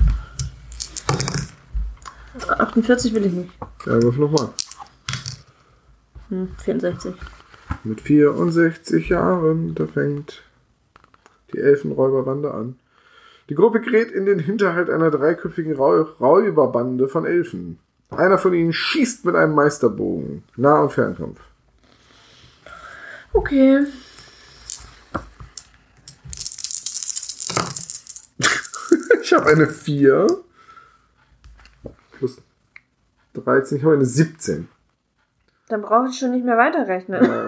48 will ich nicht. Ja, würfel nochmal. Hm, 64. Mit 64 Jahren, da fängt die Elfenräuberbande an. Die Gruppe gerät in den Hinterhalt einer dreiköpfigen Räuberbande von Elfen. Einer von ihnen schießt mit einem Meisterbogen. Nah- und Fernkampf. Okay. Ich habe eine 4. Plus 13. Ich habe eine 17. Dann brauche ich schon nicht mehr weiterrechnen. Ja.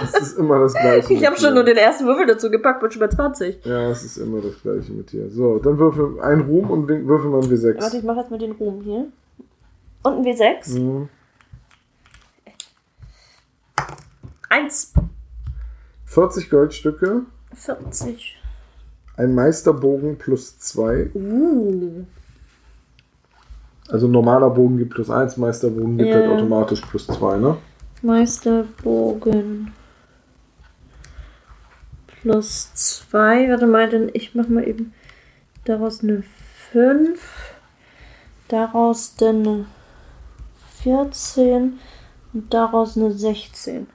Das ist immer das Gleiche. Ich habe schon nur den ersten Würfel dazu gepackt, bin schon bei 20. Ja, es ist immer das Gleiche mit dir. So, dann würfel ein Ruhm und würfel mal ein W6. Warte, ich mache jetzt mit den Ruhm hier. Und ein W6. Mhm. Eins. 40 Goldstücke, 40. ein Meisterbogen plus 2. Uh. Also normaler Bogen gibt plus 1, Meisterbogen gibt Ja. halt automatisch plus 2, ne? Meisterbogen. Plus 2. Warte mal, denn ich mache mal eben daraus eine 5. Daraus dann eine 14. Und daraus eine 16.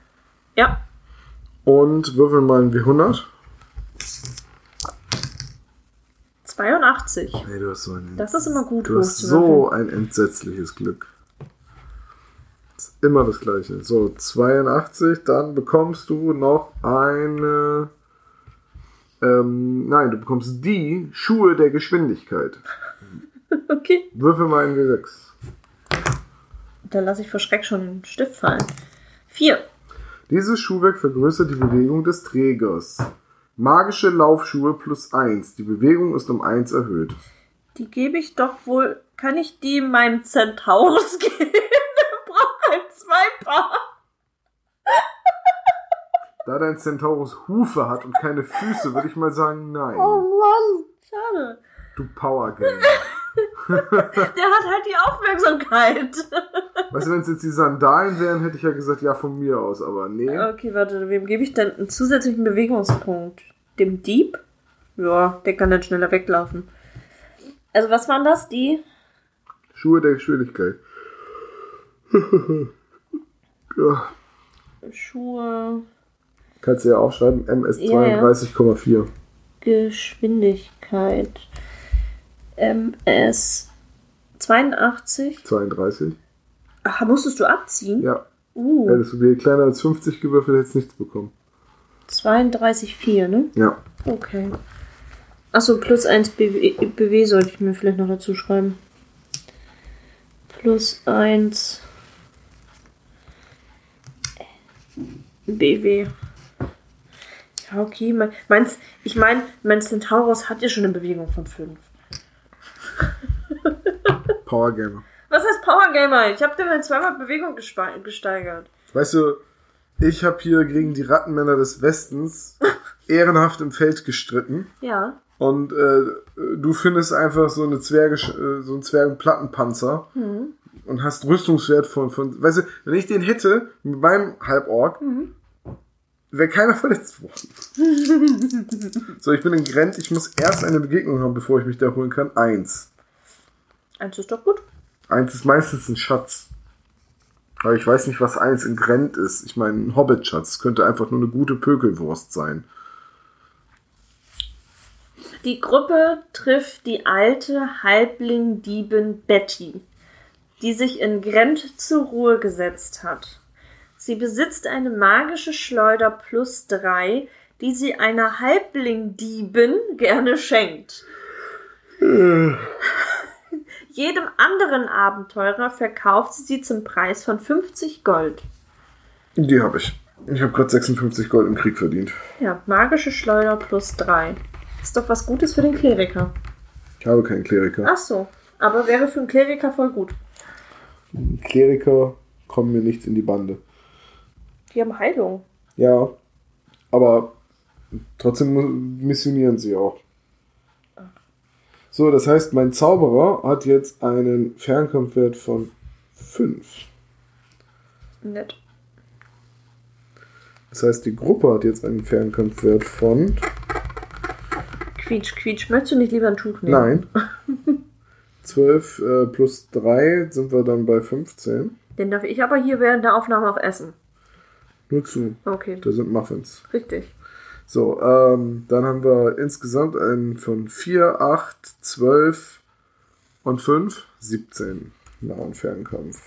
Ja. Und würfel mal ein W100. 82. Nee, du hast so ein, Das ist immer gut du hast so ein entsetzliches Glück. Ist immer das gleiche. So, 82, dann bekommst du noch eine. Ähm, nein, du bekommst die Schuhe der Geschwindigkeit. Okay. Würfel mal ein W6. Da lasse ich vor Schreck schon den Stift fallen. 4. Dieses Schuhwerk vergrößert die Bewegung des Trägers. Magische Laufschuhe plus 1. Die Bewegung ist um 1 erhöht. Die gebe ich doch wohl. Kann ich die meinem Centaurus geben? Der braucht halt zwei Paar. Da dein Centaurus Hufe hat und keine Füße, würde ich mal sagen, nein. Oh Mann. Schade. Du Power Game. Der hat halt die Aufmerksamkeit. Weißt du, wenn es jetzt die Sandalen wären, hätte ich ja gesagt, ja, von mir aus, aber nee. Okay, warte. Wem gebe ich denn einen zusätzlichen Bewegungspunkt? Dem Dieb? Ja, der kann dann schneller weglaufen. Also, was waren das? Die? Schuhe der Geschwindigkeit. ja, Schuhe. kannst du ja aufschreiben, MS Ja, ja. 32,4. Geschwindigkeit. MS 82. 32. Ach, musstest du abziehen? Ja, Uh, hättest du dir kleiner als 50 gewürfelt, hättest du nichts bekommen. 32,4, ne? Ja. Okay. Achso, plus 1 BW, BW sollte ich mir vielleicht noch dazu schreiben. Plus 1 BW. Ja, okay. Mein, meins, ich meine, mein Centaurus hat ja schon eine Bewegung von 5. Power Gamer. Was heißt Power Gamer? Ich habe dir zweimal Bewegung gesteigert. Weißt du, ich habe hier gegen die Rattenmänner des Westens ehrenhaft im Feld gestritten. Ja. Und äh, du findest einfach so eine Zwerge, äh, so einen Zwergenplattenpanzer und hast Rüstungswert von, von, weißt du, wenn ich den hätte mit meinem Halborg, wäre keiner verletzt worden. so, ich bin in Grent, ich muss erst eine Begegnung haben, bevor ich mich da holen kann. Eins. Eins ist doch gut. Eins ist meistens ein Schatz. Aber ich weiß nicht, was eins in Grent ist. Ich meine, ein Hobbit-Schatz könnte einfach nur eine gute Pökelwurst sein. Die Gruppe trifft die alte Halbling-Diebin Betty, die sich in Grent zur Ruhe gesetzt hat. Sie besitzt eine magische Schleuder plus drei, die sie einer Halbling-Diebin gerne schenkt. Jedem anderen Abenteurer verkauft sie sie zum Preis von 50 Gold. Die habe ich. Ich habe gerade 56 Gold im Krieg verdient. Ja, magische Schleuder plus drei. Ist doch was Gutes für den Kleriker. Ich habe keinen Kleriker. Ach so, aber wäre für einen Kleriker voll gut. Kleriker kommen mir nichts in die Bande. Die haben Heilung. Ja, aber trotzdem missionieren sie auch. So, das heißt, mein Zauberer hat jetzt einen Fernkampfwert von 5. Nett. Das heißt, die Gruppe hat jetzt einen Fernkampfwert von. Quietsch, quietsch. Möchtest du nicht lieber ein Tuch nehmen? Nein. 12 äh, plus 3 sind wir dann bei 15. Den darf ich aber hier während der Aufnahme auch essen. Nur zu. Okay, Da sind Muffins. richtig. So, ähm, dann haben wir insgesamt einen von 4, 8, 12 und 5, 17 Nah- und Fernkampf.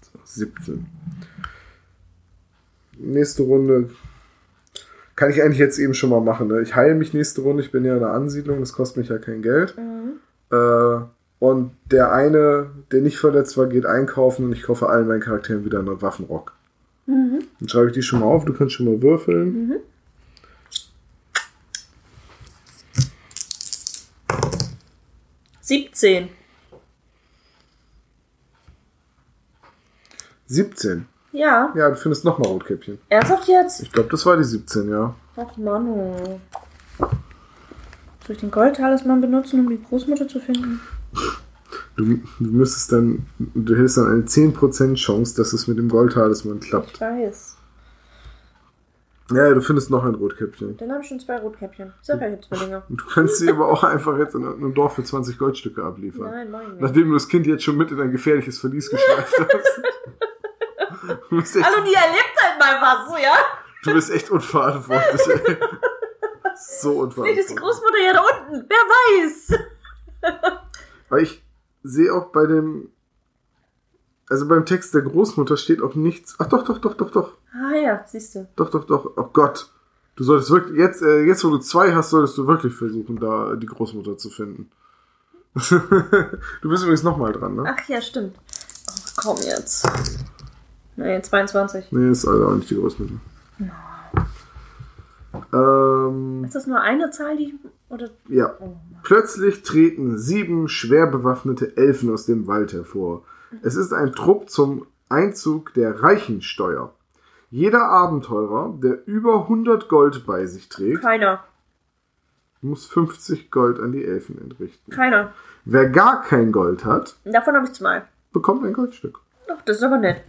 So, 17. Nächste Runde kann ich eigentlich jetzt eben schon mal machen. Ne? Ich heile mich nächste Runde. Ich bin ja in der Ansiedlung, das kostet mich ja kein Geld. Äh, und der eine, der nicht verletzt war, geht einkaufen und ich kaufe allen meinen Charakteren wieder einen Waffenrock. Dann schreibe ich die schon mal auf. Du kannst schon mal würfeln. Siebzehn. 17. Ja. Ja, du findest nochmal Rotkäppchen. Ernsthaft jetzt? Ich glaube, das war die 17, ja. Ach Manu. Soll ich den Goldtalisman benutzen, um die Großmutter zu finden? Du, du müsstest dann, du hättest dann eine 10% Chance, dass es mit dem Goldtalisman klappt. Ich weiß. Ja, du findest noch ein Rotkäppchen. Dann habe ich schon zwei Rotkäppchen. Ich sag ja, ich hab Zwillinge. Und du kannst sie aber auch einfach jetzt in einem Dorf für 20 Goldstücke abliefern. Nein, mach ich nicht. Nachdem du das Kind jetzt schon mit in ein gefährliches Verlies geschleift hast. Hallo, die erlebt halt mal was, ja? du bist echt unverantwortlich, ey. So Vielleicht ist die unverantwortlich. Großmutter ja da unten. Wer weiß? Weil ich sehe auch bei dem, also beim Text der Großmutter steht auch nichts. Ach doch, doch, doch, doch, doch. Ah ja, siehst du. Doch, doch, doch. Oh Gott. Du solltest wirklich, jetzt, äh, jetzt wo du zwei hast, solltest du wirklich versuchen, da die Großmutter zu finden. du bist übrigens nochmal dran, ne? Ach ja, stimmt. Ach, komm jetzt. Nee, 22. Nee, ist also auch nicht die Großmutter. Ähm, Ist das nur eine Zahl, die. Oder. ja. Oh. Plötzlich treten sieben schwer bewaffnete Elfen aus dem Wald hervor. Es ist ein Trupp zum Einzug der Reichensteuer. Jeder Abenteurer, der über 100 Gold bei sich trägt, Keiner. muss 50 Gold an die Elfen entrichten. Keiner. Wer gar kein Gold hat, Davon habe ich zwei. bekommt ein Goldstück. Ach, das ist aber nett.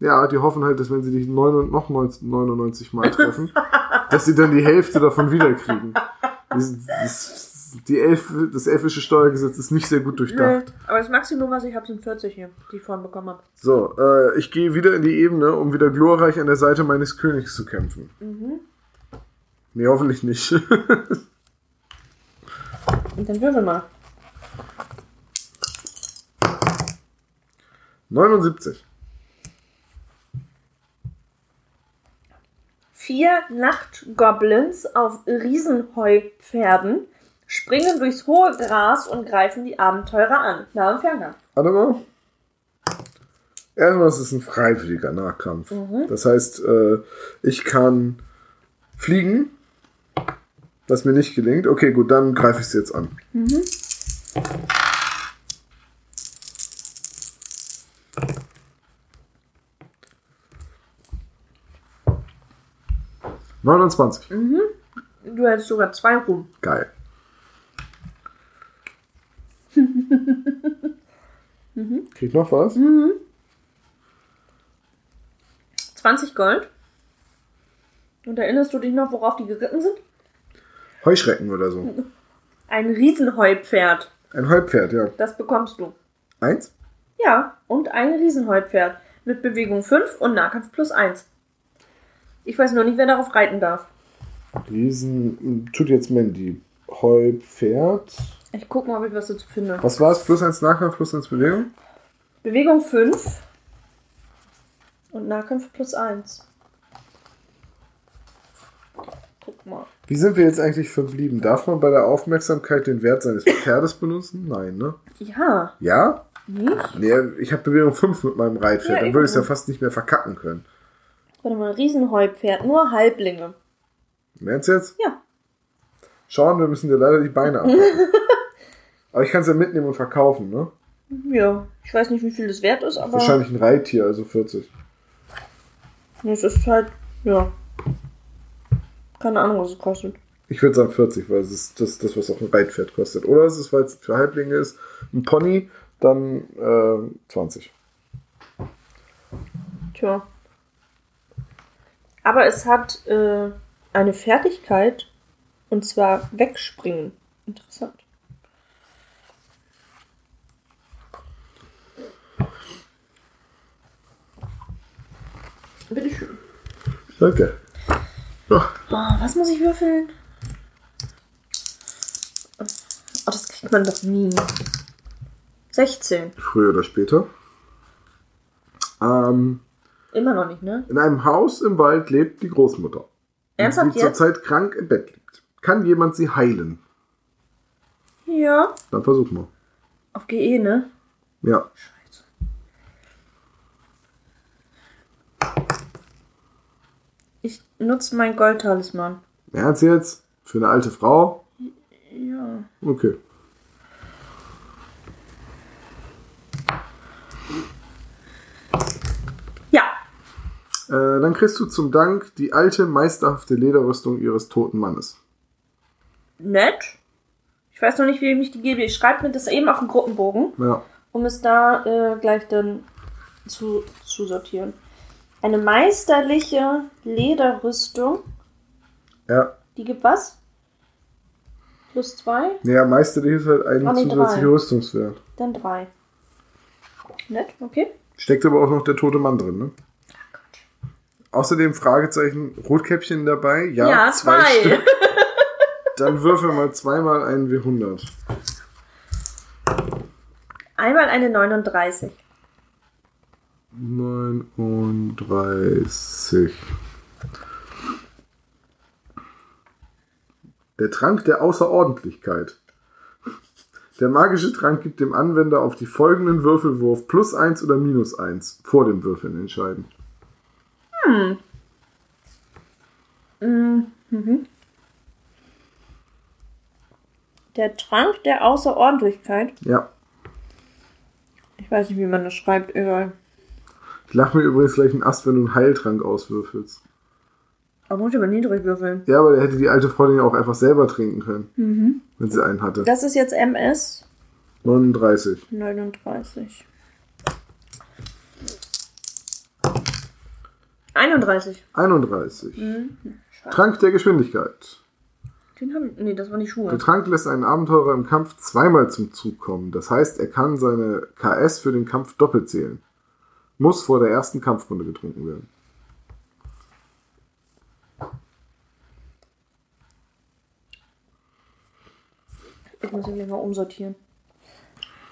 Ja, die hoffen halt, dass wenn sie dich neun- noch 99 Mal treffen, dass sie dann die Hälfte davon wiederkriegen. Das, die Elf, das elfische Steuergesetz ist nicht sehr gut Nee, durchdacht. aber das Maximum, was ich habe, sind 40 hier, die ich vorhin bekommen habe. So, äh, ich gehe wieder in die Ebene, um wieder glorreich an der Seite meines Königs zu kämpfen. Nee, hoffentlich nicht. Und dann würfel mal. 79. Vier Nachtgoblins auf Riesenheupferden springen durchs hohe Gras und greifen die Abenteurer an. Nah im Fernkampf. Warte mal. Erstmal ist es ein freiwilliger Nahkampf. Das heißt, äh, ich kann fliegen, was mir nicht gelingt. Okay, gut, dann greife ich es jetzt an. Neunundzwanzig. Du hättest sogar zwei rum. Geil. Krieg noch was? 20 Gold. Und erinnerst du dich noch, worauf die geritten sind? Heuschrecken oder so. Ein Riesenheupferd. Ein Heupferd, ja. Das bekommst du. Eins? Ja, und ein Riesenheupferd. Mit Bewegung 5 und Nahkampf plus 1. Ich weiß nur nicht, wer darauf reiten darf. Riesen. Tut jetzt Mandy. Heupferd. Ich guck mal, ob ich was dazu finde. Was war es? Plus eins Nahkampf, plus eins Bewegung? Bewegung 5 und Nahkampf plus 1. Guck mal. Wie sind wir jetzt eigentlich verblieben? Darf man bei der Aufmerksamkeit den Wert seines Pferdes benutzen? Nein, ne? Ja, Ja? nicht? Nee, ich habe Bewegung 5 mit meinem Reitpferd. Ja, Dann würde ich es ja fast nicht mehr verkacken können. Warte mal, Riesenheupferd, nur Halblinge. Meinst du jetzt? Ja. Schauen, wir müssen dir leider die Beine abhacken. Aber ich kann es ja mitnehmen und verkaufen, ne? Ja, ich weiß nicht, wie viel das wert ist, aber Wahrscheinlich ein Reittier, also 40. es ist halt, ja. Keine Ahnung, was es kostet. Ich würde sagen 40, weil es ist das, das, was auch ein Reitpferd kostet. Oder ist es, weil es für Halblinge ist, ein Pony, dann äh, 20. Tja. Aber es hat äh, eine Fertigkeit und zwar wegspringen. Interessant. Bitteschön. Danke. Ja, Oh, was muss ich würfeln? Oh, das kriegt man doch nie. 16. früher oder später. Ähm, Immer noch nicht, ne? in einem Haus im Wald lebt die Großmutter. Ernsthaft die jetzt? zurzeit krank im Bett liegt. Kann jemand sie heilen? Ja. Dann versuch mal. Auf GE, ne? Ja. Scheiße. Ich nutze mein Goldtalisman. Ernst jetzt? Für eine alte Frau? Ja. Okay. Ja. Äh, dann kriegst du zum Dank die alte, meisterhafte Lederrüstung ihres toten Mannes. Nett. Ich weiß noch nicht, wie ich die gebe. Ich schreibe mir das eben auf den Gruppenbogen, Ja. um es da äh, gleich dann zu, zu sortieren. Eine meisterliche Lederrüstung. Ja. Die gibt was? Plus zwei, Ja, meisterlich ist halt ein Ah, nee, zusätzlicher drei. Rüstungswert. dann drei. Nett, okay. Steckt aber auch noch der tote Mann drin, ne? Außerdem Fragezeichen, Rotkäppchen dabei? Ja, Ja, zwei. Stück. Dann würfel mal zweimal einen W100. Einmal eine 39. 39. Der Trank der Außerordentlichkeit. Der magische Trank gibt dem Anwender auf die folgenden Würfelwurf plus 1 oder minus 1 vor dem Würfeln entscheiden. Der Trank der Außerordentlichkeit. Ja. Ich weiß nicht, wie man das schreibt, egal. Ich lach mir übrigens gleich einen Ast, wenn du einen Heiltrank auswürfelst. Aber muss ich aber niedrig würfeln. Ja, aber der hätte die alte Frau den ja auch einfach selber trinken können. Wenn sie einen hatte. Das ist jetzt MS 39. 39. 31. 31. Schade. Trank der Geschwindigkeit. Den hab ich. Nee, das waren die Der Schuhe. Trank lässt einen Abenteurer im Kampf zweimal zum Zug kommen. Das heißt, er kann seine KS für den Kampf doppelt zählen. Muss vor der ersten Kampfrunde getrunken werden. Ich muss ihn gleich mal umsortieren.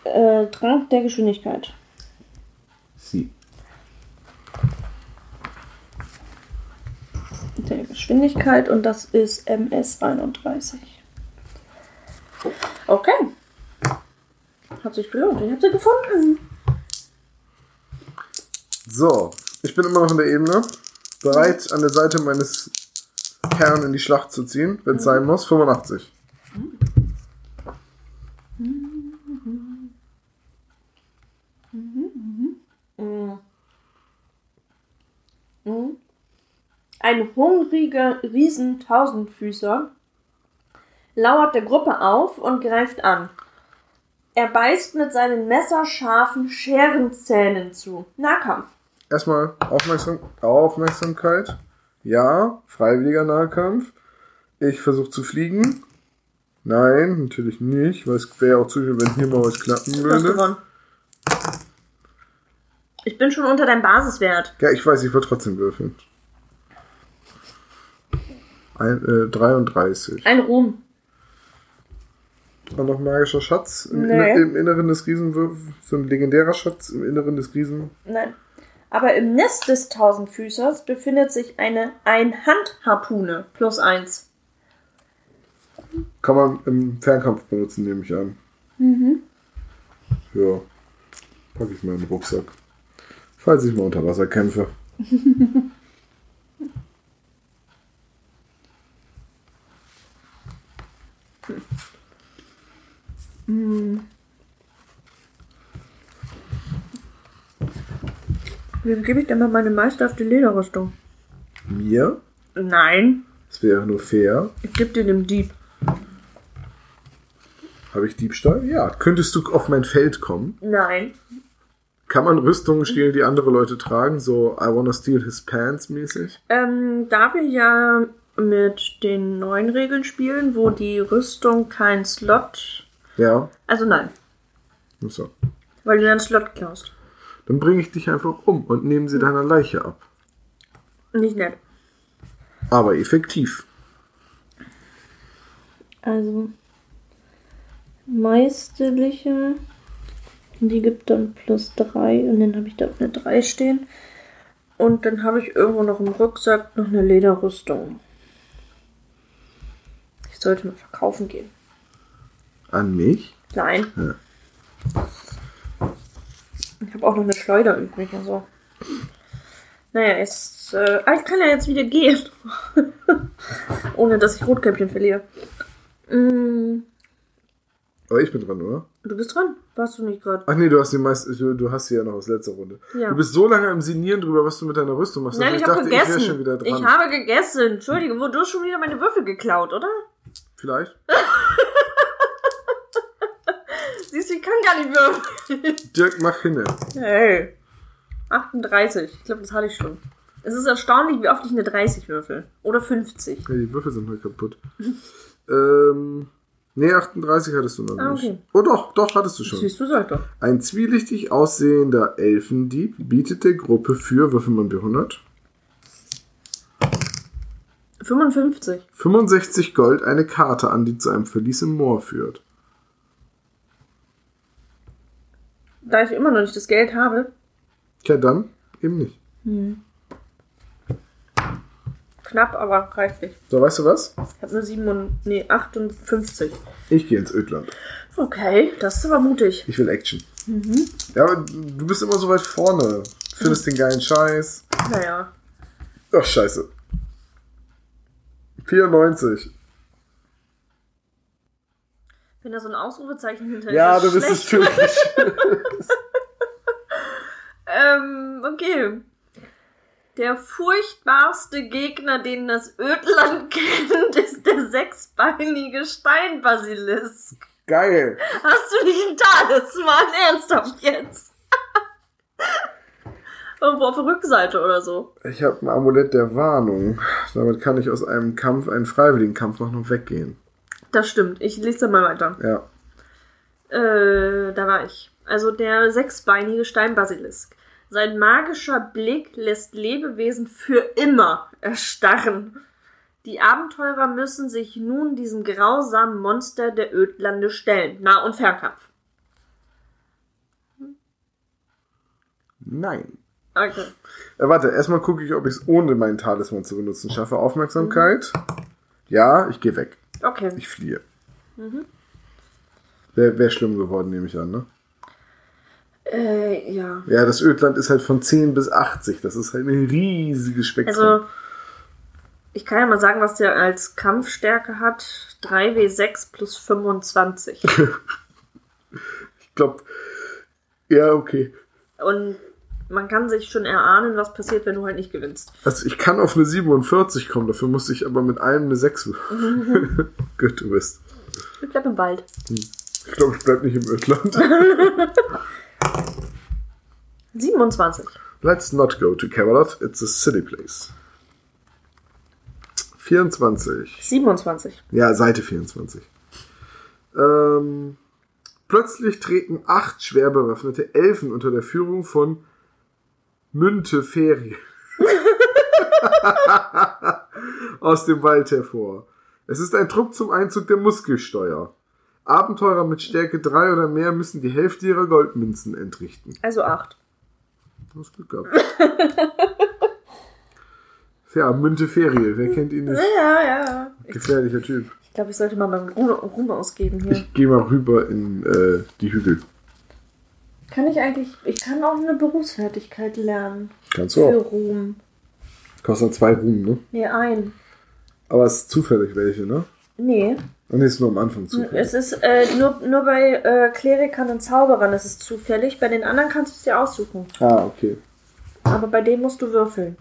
Äh, Trank der Geschwindigkeit. Sie. Der Geschwindigkeit und das ist MS 31. Okay. Hat sich gelohnt. Ich hab sie gefunden. So, ich bin immer noch in der Ebene. Bereit, an der Seite meines Herrn in die Schlacht zu ziehen, wenn es sein muss. 85. Ein hungriger Riesen-Tausendfüßer lauert der Gruppe auf und greift an. Er beißt mit seinen messerscharfen Scherenzähnen zu. Nahkampf. Erstmal Aufmerksam Aufmerksamkeit. Ja, freiwilliger Nahkampf. Ich versuche zu fliegen. Nein, natürlich nicht, weil es wäre auch zu schön, wenn hier mal was klappen würde. Ich bin schon unter deinem Basiswert. Ja, ich weiß, ich will trotzdem würfeln. Ein, äh, 33. Ein Ruhm. Und noch magischer Schatz im, Nee. Inner- im Inneren des Riesenwürfels. So ein legendärer Schatz im Inneren des Riesen. Nein. Aber im Nest des Tausendfüßers befindet sich eine Einhandharpune. Plus eins. Kann man im Fernkampf benutzen, nehme ich an. Mhm. Ja. Packe ich mal in den Rucksack. Falls ich mal unter Wasser kämpfe. Wem gebe ich denn mal meine meisterhafte Lederrüstung? Mir? Nein. Das wäre nur fair. Ich gebe dir dem Dieb. Habe ich Diebstahl? Ja. Könntest du auf mein Feld kommen? Nein. Kann man Rüstungen stehlen, die andere Leute tragen? So I wanna steal his pants mäßig? Ähm, da wir ja mit den neuen Regeln spielen, wo die Rüstung kein Slot. Ja. Also nein, So. weil du einen Slot klaust. Dann bringe ich dich einfach um und nehme sie deiner Leiche ab. Nicht nett. Aber effektiv. Also meisterliche, die gibt dann plus 3 und dann habe ich da auf eine 3 stehen. Und dann habe ich irgendwo noch im Rucksack noch eine Lederrüstung. Ich sollte mal verkaufen gehen. An mich? Nein. Ja. Ich habe auch noch eine Schleuder übrig, also. Naja, es, äh, ah, ich kann ja jetzt wieder gehen. Ohne dass ich Rotkäppchen verliere. Mm, Aber ich bin dran, oder? du bist dran. Warst du nicht gerade? Ach nee, du hast die meist, du, du hast sie ja noch aus letzter Runde. Ja. Du bist so lange am Sinieren drüber, was du mit deiner Rüstung machst. Nein, dass ich habe ich wäre gegessen. schon wieder dran. Ich habe gegessen. Entschuldige, wo du hast schon wieder meine Würfel geklaut, oder? Vielleicht. Siehst du, ich kann gar nicht würfeln. Dirk, mach hinne. Hey. 38. Ich glaube, das hatte ich schon. Es ist erstaunlich, wie oft ich eine 30 würfel. Oder 50. Ja, die Würfel sind heute kaputt. ähm, nee, 38 hattest du noch Ah, nicht. okay. Oh doch, doch, hattest du schon. Siehst du, sag doch. Ein zwielichtig aussehender Elfendieb bietet der Gruppe für, würfel man B100, 55. 65 Gold eine Karte an, die zu einem Verlies im Moor führt. Da ich immer noch nicht das Geld habe, Tja, dann eben nicht. knapp, aber reichlich. So, weißt du was? Ich habe nur 7 und, nee, 58. Ich gehe ins Ödland. Okay, das ist aber mutig. Ich will Action. Ja, aber du bist immer so weit vorne. Findest den geilen Scheiß. Naja. Ach, scheiße. 94. Wenn da so ein Ausrufezeichen hinter Ja, ist, du ist bist es tödlich. Ähm, okay. Der furchtbarste Gegner, den das Ödland kennt, ist der sechsbeinige Steinbasilisk. Geil. Hast du nicht einen Talisman? Ernsthaft jetzt? Irgendwo auf der Rückseite oder so. Ich habe ein Amulett der Warnung. Damit kann ich aus einem Kampf einen freiwilligen Kampf machen und weggehen. Das stimmt. Ich lese dann mal weiter. Ja. Äh, da war ich. Also der sechsbeinige Steinbasilisk. Sein magischer Blick lässt Lebewesen für immer erstarren. Die Abenteurer müssen sich nun diesem grausamen Monster der Ödlande stellen. Nah- und Fernkampf. Nein. Okay. Äh, warte, erstmal gucke ich, ob ich es ohne meinen Talisman zu benutzen schaffe. Aufmerksamkeit. Ja, ich gehe weg. Okay. Ich fliehe. Wäre wär schlimm geworden, nehme ich an, ne? Äh, ja. Ja, das Ödland ist halt von 10 bis 80. Das ist halt ein riesiges Spektrum. Also, ich kann ja mal sagen, was der als Kampfstärke hat. 3W6 plus 25. ich glaube, ja, okay. Und man kann sich schon erahnen, was passiert, wenn du halt nicht gewinnst. Also ich kann auf eine 47 kommen, dafür muss ich aber mit allem eine 6 Gut, du bist. Ich bleib im Wald. Ich glaube, ich bleib nicht im Ödland. 27. Let's not go to Camelot, it's a city place. 24. 27. Ja, Seite 24. Ähm, plötzlich treten acht schwer bewaffnete Elfen unter der Führung von Münte Ferie aus dem Wald hervor. Es ist ein Trupp zum Einzug der Muskelsteuer. Abenteurer mit Stärke 3 oder mehr müssen die Hälfte ihrer Goldmünzen entrichten. Also 8. Du hast Glück gehabt. ja, Münte Ferie, wer kennt ihn nicht? Ja, ja. Gefährlicher Typ. Ich glaube, ich sollte mal meinen Ruhm, Ruhm ausgeben hier. Ich gehe mal rüber in äh, die Hügel. Kann ich eigentlich. Ich kann auch eine Berufsfertigkeit lernen. Kannst du Für auch. Ruhm. Kostet zwei Ruhm, ne? Nee, ein. Aber es ist zufällig welche, ne? Nee. Und ist nur am Anfang zufällig. Es ist äh, nur, nur bei äh, Klerikern und Zauberern ist es zufällig. Bei den anderen kannst du es dir aussuchen. Ah, okay. Aber bei dem musst du würfeln.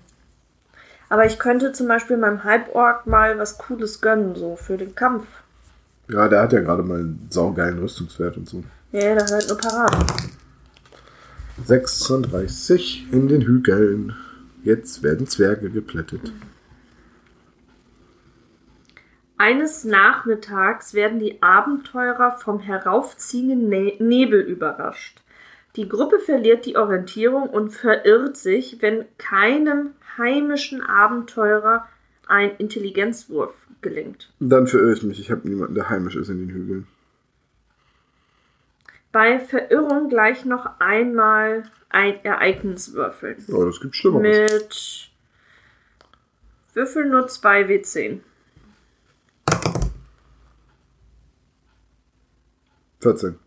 Aber ich könnte zum Beispiel meinem Halborg mal was Cooles gönnen, so für den Kampf. Ja, der hat ja gerade mal einen saugeilen Rüstungswert und so. Ja, das ist halt nur parat. 36 in den Hügeln. Jetzt werden Zwerge geplättet. Eines Nachmittags werden die Abenteurer vom heraufziehenden ne Nebel überrascht. Die Gruppe verliert die Orientierung und verirrt sich, wenn keinem heimischen Abenteurer ein Intelligenzwurf gelingt. Dann verirre ich mich. Ich habe niemanden, der heimisch ist in den Hügeln. Bei Verirrung gleich noch einmal ein Ereignis würfeln. Oh, das gibt Schlimmeres. Mit Würfel nur 2 W10. 14.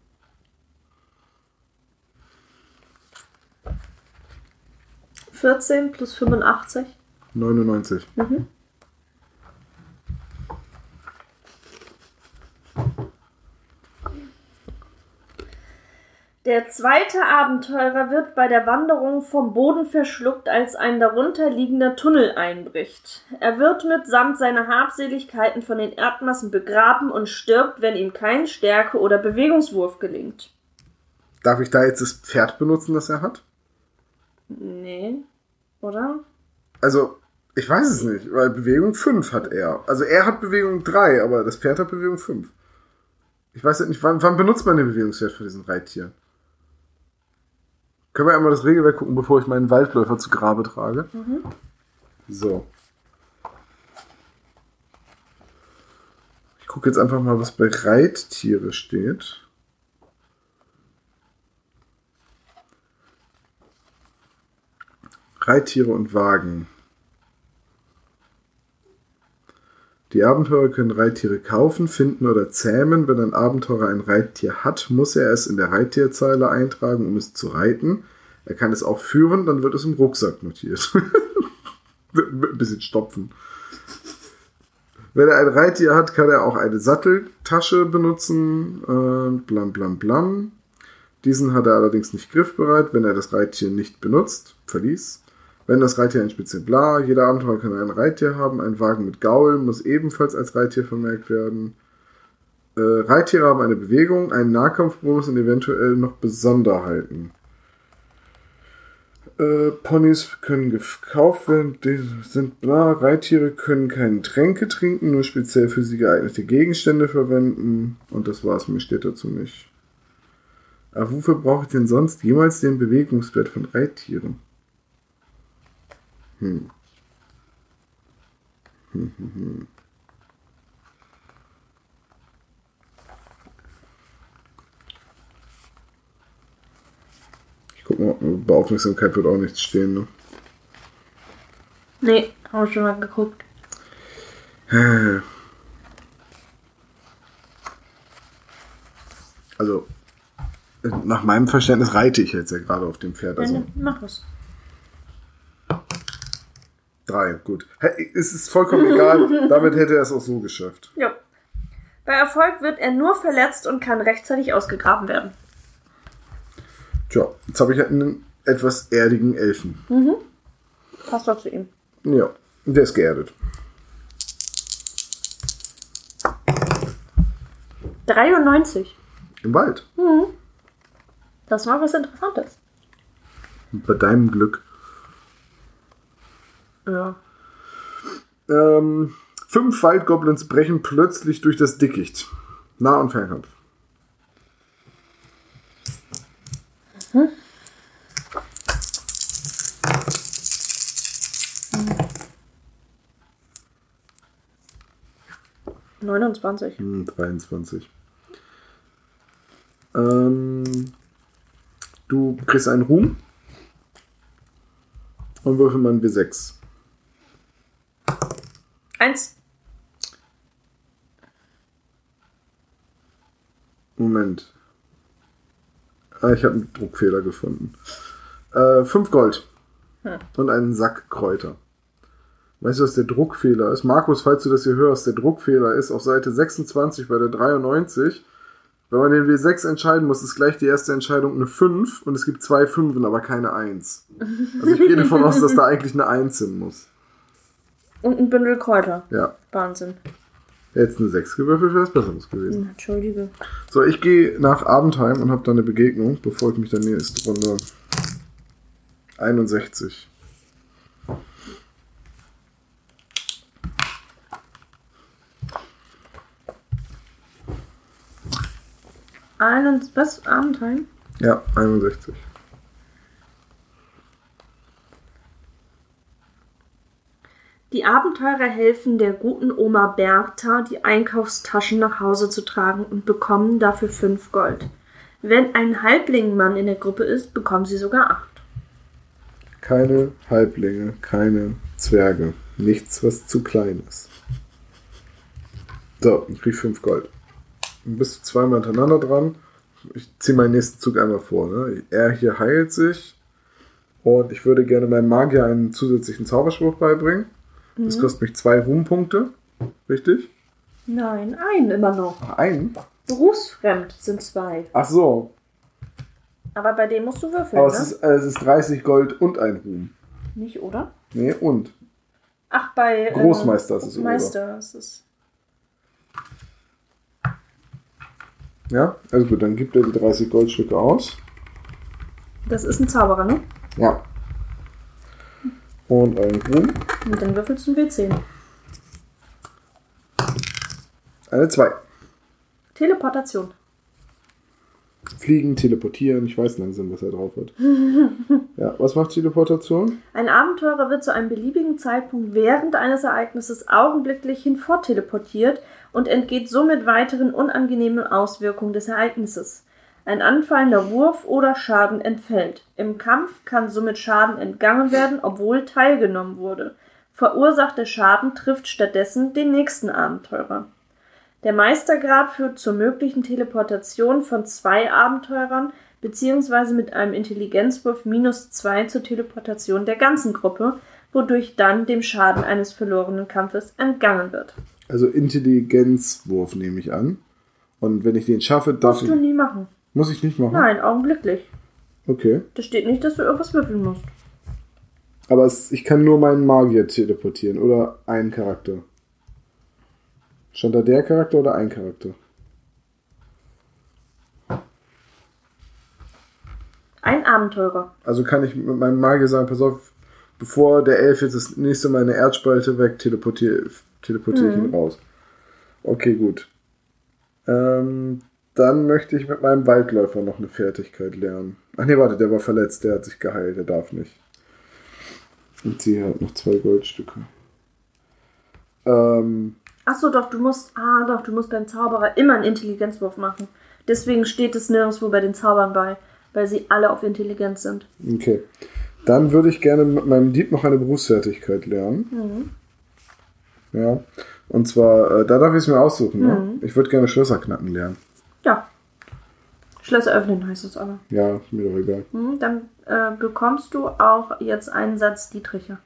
Vierzehn plus 85. 99. Mhm. Der zweite Abenteurer wird bei der Wanderung vom Boden verschluckt, als ein darunter liegender Tunnel einbricht. Er wird mitsamt seiner Habseligkeiten von den Erdmassen begraben und stirbt, wenn ihm kein Stärke- oder Bewegungswurf gelingt. Darf ich da jetzt das Pferd benutzen, das er hat? Nee, oder? Also, ich weiß es nicht, weil Bewegung 5 hat er. Also er hat Bewegung 3, aber das Pferd hat Bewegung 5. Ich weiß halt nicht, wann, wann benutzt man den Bewegungswert für diesen Reittier? Können wir einmal das Regelwerk gucken, bevor ich meinen Waldläufer zu Grabe trage? So. Ich gucke jetzt einfach mal, was bei Reittiere steht. Reittiere und Wagen. Die Abenteurer können Reittiere kaufen, finden oder zähmen. Wenn ein Abenteurer ein Reittier hat, muss er es in der Reittierzeile eintragen, um es zu reiten. Er kann es auch führen, dann wird es im Rucksack notiert. Ein bisschen stopfen. Wenn er ein Reittier hat, kann er auch eine Satteltasche benutzen. Äh, blam blam blam. Diesen hat er allerdings nicht griffbereit, wenn er das Reittier nicht benutzt. Verlies. Wenn das Reittier ein Spitze bla, jeder Abenteurer kann ein Reittier haben. Ein Wagen mit Gaul muss ebenfalls als Reittier vermerkt werden. Äh, Reittiere haben eine Bewegung, einen Nahkampfbonus und eventuell noch Besonderheiten. Äh, Ponys können gekauft werden, die sind bla. Reittiere können keine Tränke trinken, nur speziell für sie geeignete Gegenstände verwenden. Und das war's, mir steht dazu nicht. Aber wofür brauche ich denn sonst jemals den Bewegungswert von Reittieren? Hm. Hm, hm, hm. Ich guck mal, bei Aufmerksamkeit wird auch nichts stehen, ne? Nee, haben wir schon mal geguckt. Also, nach meinem Verständnis reite ich jetzt ja gerade auf dem Pferd. Also Ja, mach es. Drei, gut. Es ist vollkommen egal, damit hätte er es auch so geschafft. Ja. Bei Erfolg wird er nur verletzt und kann rechtzeitig ausgegraben werden. Tja, jetzt habe ich halt einen etwas erdigen Elfen. Passt doch zu ihm. Ja, der ist geerdet. 93. Im Wald. Das war was Interessantes. Bei deinem Glück. Ja. Ähm, fünf Waldgoblins brechen plötzlich durch das Dickicht. Nah- und Fernkampf. Mhm. 29. Hm, 23. Ähm, du kriegst einen Ruhm. Und würfel mal ein W6. Eins. Moment. Ah, ich habe einen Druckfehler gefunden. Äh, fünf Gold. Hm. Und einen Sack Kräuter. Weißt du, was der Druckfehler ist? Markus, falls du das hier hörst, der Druckfehler ist auf Seite 26 bei der 93. Wenn man den W6 entscheiden muss, ist gleich die erste Entscheidung eine 5 und es gibt zwei Fünfen, aber keine 1. Also ich gehe davon aus, dass da eigentlich eine 1 hin muss. Und ein Bündel Kräuter. Ja. Wahnsinn. Jetzt eine 6 gewürfelt, wäre es besseres gewesen. Entschuldige. So, ich gehe nach Abendheim und habe da eine Begegnung, bevor ich mich dann nächste Runde 61. Einen, was? Abendheim? Ja, 61. Die Abenteurer helfen der guten Oma Bertha, die Einkaufstaschen nach Hause zu tragen und bekommen dafür fünf Gold. Wenn ein Halblingmann in der Gruppe ist, bekommen sie sogar acht. Keine Halblinge, keine Zwerge. Nichts, was zu klein ist. So, ich krieg 5 Gold. Dann bist du zweimal hintereinander dran. Ich ziehe meinen nächsten Zug einmal vor. Ne? Er hier heilt sich. Und ich würde gerne meinem Magier einen zusätzlichen Zauberspruch beibringen. Das kostet mich zwei Ruhmpunkte. Richtig? Nein, einen immer noch. Ach, einen? Berufsfremd sind zwei. Ach so. Aber bei dem musst du würfeln, Aber ne? es ist, äh, es ist 30 Gold und ein Ruhm. Nicht, oder? Nee, und. Ach, bei. äh, Großmeister ist es, oder? Meister ist es. Ja, also gut, dann gibt er die 30 Goldstücke aus. Das ist ein Zauberer, ne? Ja. Und ein Ruhm. Und dann würfelst du ein W10. Eine 2. Teleportation. Fliegen, teleportieren. Ich weiß langsam, was er drauf hat. ja, was macht Teleportation? Ein Abenteurer wird zu einem beliebigen Zeitpunkt während eines Ereignisses augenblicklich hinfortteleportiert und entgeht somit weiteren unangenehmen Auswirkungen des Ereignisses. Ein anfallender Wurf oder Schaden entfällt. Im Kampf kann somit Schaden entgangen werden, obwohl teilgenommen wurde. Verursachter Schaden trifft stattdessen den nächsten Abenteurer. Der Meistergrad führt zur möglichen Teleportation von zwei Abenteurern beziehungsweise mit einem Intelligenzwurf minus zwei zur Teleportation der ganzen Gruppe, wodurch dann dem Schaden eines verlorenen Kampfes entgangen wird. Also Intelligenzwurf nehme ich an. Und wenn ich den schaffe, darf Musst ich. du nie machen. Muss ich nicht machen? Nein, augenblicklich. Okay. Da steht nicht, dass du irgendwas würfeln musst. Aber es, ich kann nur meinen Magier teleportieren oder einen Charakter. Stand da der Charakter oder ein Charakter? Ein Abenteurer. Also kann ich mit meinem Magier sagen, pass auf, bevor der Elf jetzt das nächste Mal eine Erdspalte weg, teleportiere teleportier ich ihn raus. Okay, gut. Ähm, dann möchte ich mit meinem Waldläufer noch eine Fertigkeit lernen. Ach nee, warte, der war verletzt, der hat sich geheilt, der darf nicht. Und sie hat noch zwei Goldstücke. Ähm, Achso, doch, du musst. Ah, doch, du musst beim Zauberer immer einen Intelligenzwurf machen. Deswegen steht es nirgendwo bei den Zaubern bei, weil sie alle auf Intelligenz sind. okay. Dann würde ich gerne mit meinem Dieb noch eine Berufsfertigkeit lernen. Ja. Und zwar, äh, da darf ich es mir aussuchen, ne? Ich würde gerne Schlösser knacken lernen. Ja. Schlösser öffnen heißt es aber. Ja, ist mir doch egal. Hm, dann äh, bekommst du auch jetzt einen Satz Dietriche.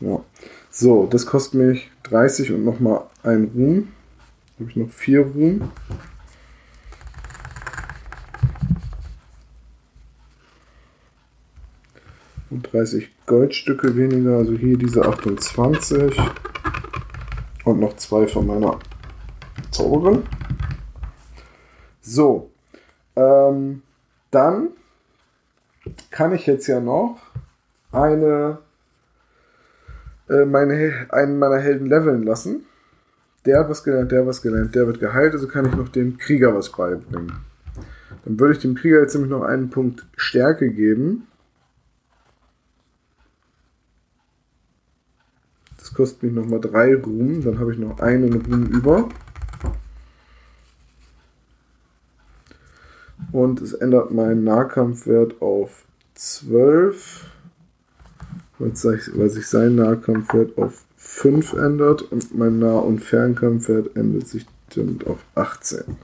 Ja. So, das kostet mich 30 und nochmal ein Ruhm. Habe ich noch vier Ruhm. Und 30 Goldstücke weniger, also hier diese 28. Und noch zwei von meiner Zauberin. So. Ähm, dann kann ich jetzt ja noch eine äh, meine, einen meiner Helden leveln lassen. Der hat was gelernt, der hat was gelernt, der wird geheilt, also kann ich noch dem Krieger was beibringen. Dann würde ich dem Krieger jetzt nämlich noch einen Punkt Stärke geben. Das kostet mich nochmal drei Ruhm, dann habe ich noch einen Ruhm über. Und es ändert meinen Nahkampfwert auf 12 weil sich, sein Nahkampfwert auf 5 ändert und mein Nah- und Fernkampfwert ändert sich dann auf 18.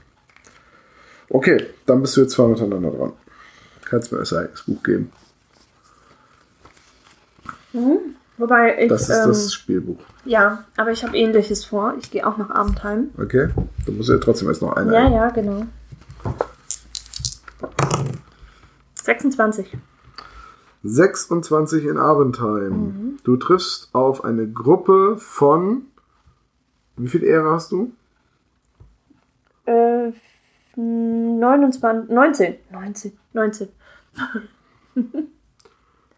Okay, dann bist du jetzt zwei miteinander dran. Kannst mir das eigenes Buch geben. Wobei ich. Das ist ähm, das Spielbuch. Ja, aber ich habe ähnliches vor. Ich gehe auch nach Abendheim. Okay? Du musst ja trotzdem erst noch eine. Ja, ja, genau. 26. 26 in Abendheim. Du triffst auf eine Gruppe von. Wie viel Ehre hast du? Äh, 29. 19. 19. 19.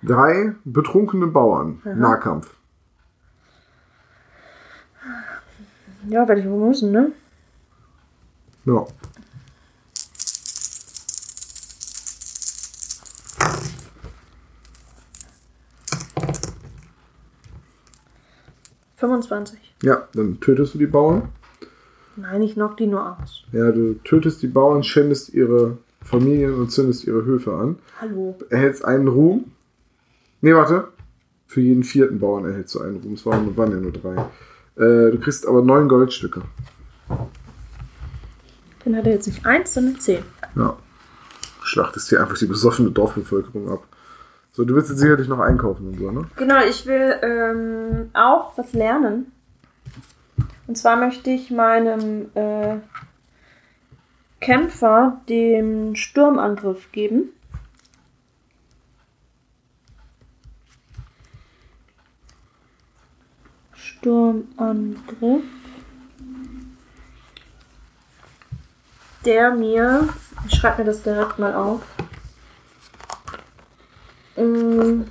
Drei betrunkene Bauern. Nahkampf. Ja, werde ich wohl müssen, ne? Ja. Fünfundzwanzig. Ja, dann tötest du die Bauern. Nein, ich knock die nur aus. Ja, du tötest die Bauern, schändest ihre Familien und zündest ihre Höfe an. Hallo. Erhältst einen Ruhm. Nee, warte. Für jeden vierten Bauern erhältst du einen Ruhm. Es waren, waren ja nur drei. Äh, du kriegst aber neun Goldstücke. Dann hat er jetzt nicht eins, sondern zehn. Ja. Schlachtest hier einfach die besoffene Dorfbevölkerung ab. So, du willst jetzt sicherlich noch einkaufen und so, ne? Genau, ich will ähm, auch was lernen. Und zwar möchte ich meinem äh, Kämpfer den Sturmangriff geben. Sturmangriff. Der mir, ich schreibe mir das direkt mal auf. Mm.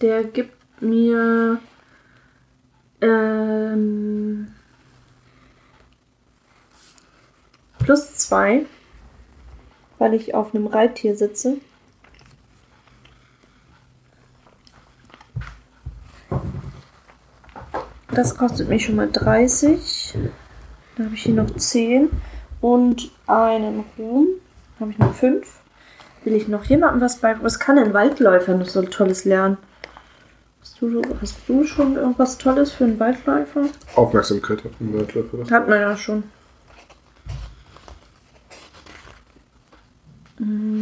Der gibt mir ähm, plus zwei, weil ich auf einem Reittier sitze. Das kostet mich schon mal 30. Dann habe ich hier noch 10 und einen Ruhm. Habe ich noch 5. Will ich noch jemandem was bei? Was kann ein Waldläufer noch so Tolles lernen? Hast du, hast du schon irgendwas Tolles für einen Waldläufer? Aufmerksamkeit auf den Waldläufer. oder? Hat man ja schon. Mm.